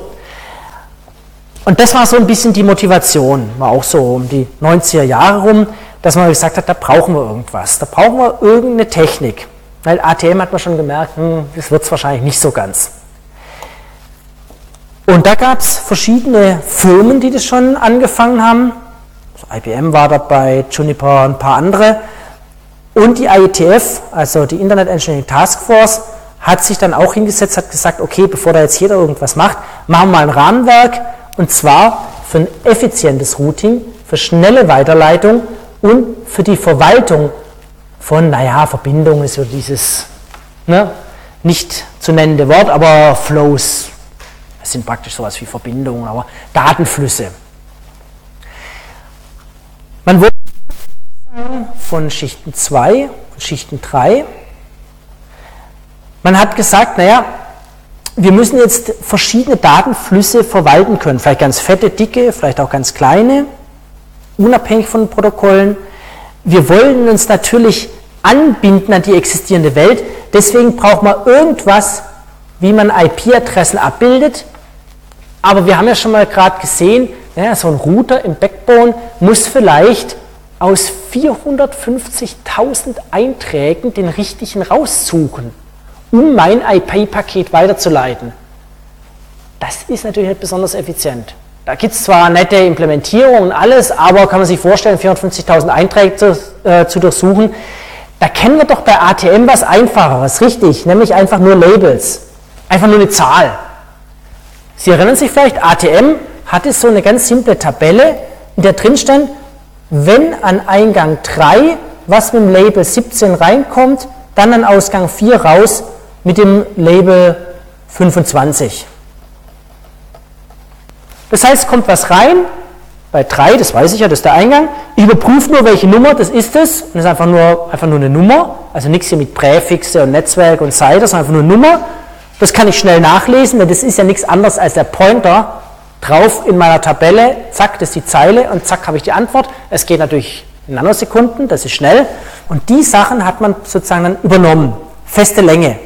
Und das war so ein bisschen die Motivation, war auch so um die 90er Jahre rum, dass man gesagt hat, da brauchen wir irgendwas, da brauchen wir irgendeine Technik. Weil ATM hat man schon gemerkt, hm, das wird es wahrscheinlich nicht so ganz. Und da gab es verschiedene Firmen, die das schon angefangen haben. IBM war dabei, Juniper, ein paar andere. Und die IETF, also die Internet Engineering Task Force, hat sich dann auch hingesetzt, hat gesagt, okay, bevor da jetzt jeder irgendwas macht, machen wir mal ein Rahmenwerk und zwar für ein effizientes Routing, für schnelle Weiterleitung und für die Verwaltung von, naja, Verbindungen ist so dieses ne, nicht zu nennende Wort, aber Flows, das sind praktisch sowas wie Verbindungen, aber Datenflüsse. Man wurde von Schichten 2 und Schichten 3. Man hat gesagt, naja, wir müssen jetzt verschiedene Datenflüsse verwalten können, vielleicht ganz fette, dicke, vielleicht auch ganz kleine, unabhängig von Protokollen. Wir wollen uns natürlich anbinden an die existierende Welt, deswegen braucht man irgendwas, wie man IP-Adressen abbildet. Aber wir haben ja schon mal gerade gesehen, naja, so ein Router im Backbone muss vielleicht aus 450.000 Einträgen den richtigen raussuchen, um mein IP-Paket weiterzuleiten. Das ist natürlich nicht besonders effizient. Da gibt es zwar nette Implementierungen und alles, aber kann man sich vorstellen, 450.000 Einträge zu, äh, zu durchsuchen. Da kennen wir doch bei ATM was Einfacheres, richtig, nämlich einfach nur Labels. Einfach nur eine Zahl. Sie erinnern sich vielleicht, ATM hatte so eine ganz simple Tabelle, in der drin stand, wenn an Eingang 3 was mit dem Label 17 reinkommt, dann an Ausgang 4 raus mit dem Label 25. Das heißt, kommt was rein, bei 3, das weiß ich ja, das ist der Eingang, ich überprüfe nur, welche Nummer das ist es, und das ist einfach nur, einfach nur eine Nummer, also nichts hier mit Präfixe und Netzwerk und Seite, sondern einfach nur eine Nummer. Das kann ich schnell nachlesen, denn das ist ja nichts anderes als der Pointer drauf in meiner Tabelle, zack, das ist die Zeile und zack, habe ich die Antwort. Es geht natürlich in Nanosekunden, das ist schnell. Und die Sachen hat man sozusagen dann übernommen. Feste Länge,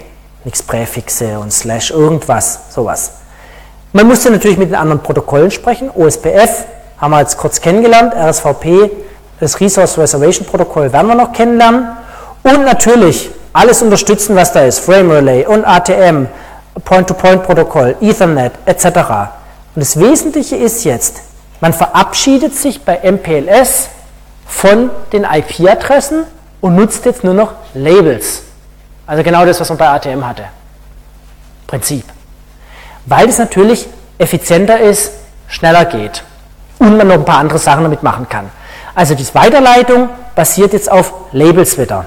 nichts Präfixe und Slash, irgendwas, sowas. Man musste natürlich mit den anderen Protokollen sprechen. OSPF haben wir jetzt kurz kennengelernt, RSVP, das Resource Reservation Protokoll werden wir noch kennenlernen. Und natürlich alles unterstützen, was da ist, Frame Relay und ATM, Point-to-Point-Protokoll, Ethernet etc. Und das Wesentliche ist jetzt, man verabschiedet sich bei MPLS von den IP-Adressen und nutzt jetzt nur noch Labels. Also genau das, was man bei ATM hatte. Prinzip. Weil es natürlich effizienter ist, schneller geht und man noch ein paar andere Sachen damit machen kann. Also die Weiterleitung basiert jetzt auf Labels wieder.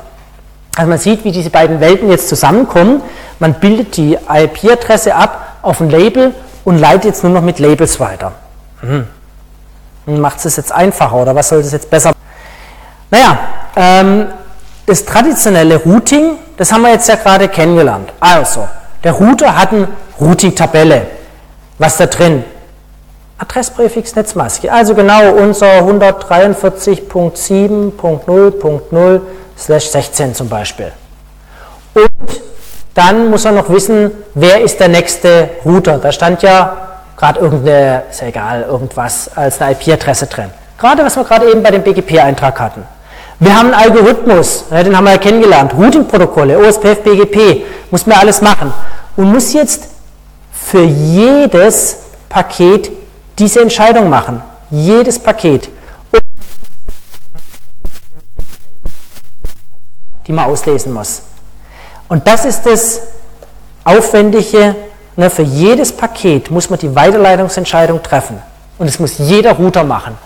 Also man sieht, wie diese beiden Welten jetzt zusammenkommen. Man bildet die IP-Adresse ab auf ein Label und leitet jetzt nur noch mit Labels weiter. Hm. Macht es jetzt einfacher oder was soll das jetzt besser? Naja, ähm, das traditionelle Routing, das haben wir jetzt ja gerade kennengelernt. Also, der Router hat eine Routing-Tabelle. Was da drin? Adresspräfix Netzmaske. Also genau unser 143.7.0.0 slash 16 zum Beispiel. Und dann muss er noch wissen, wer ist der nächste Router. Da stand ja gerade irgendeine, ist ja egal, irgendwas als eine IP-Adresse drin. Gerade was wir gerade eben bei dem BGP-Eintrag hatten. Wir haben einen Algorithmus, den haben wir ja kennengelernt, Routing-Protokolle, OSPF, BGP, muss man alles machen und muss jetzt für jedes Paket diese Entscheidung machen. Jedes Paket. Die man auslesen muss. Und das ist das Aufwendige. Ne, für jedes Paket muss man die Weiterleitungsentscheidung treffen. Und es muss jeder Router machen.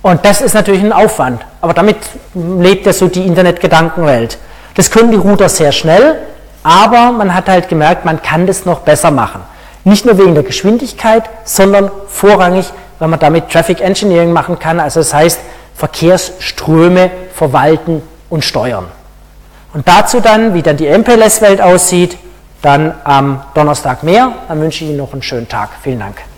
Und das ist natürlich ein Aufwand. Aber damit lebt ja so die Internetgedankenwelt. Das können die Router sehr schnell, aber man hat halt gemerkt, man kann das noch besser machen. Nicht nur wegen der Geschwindigkeit, sondern vorrangig, weil man damit Traffic Engineering machen kann. Also das heißt, Verkehrsströme verwalten und steuern. Und dazu dann, wie dann die MPLS-Welt aussieht, dann am Donnerstag mehr. Dann wünsche ich Ihnen noch einen schönen Tag. Vielen Dank.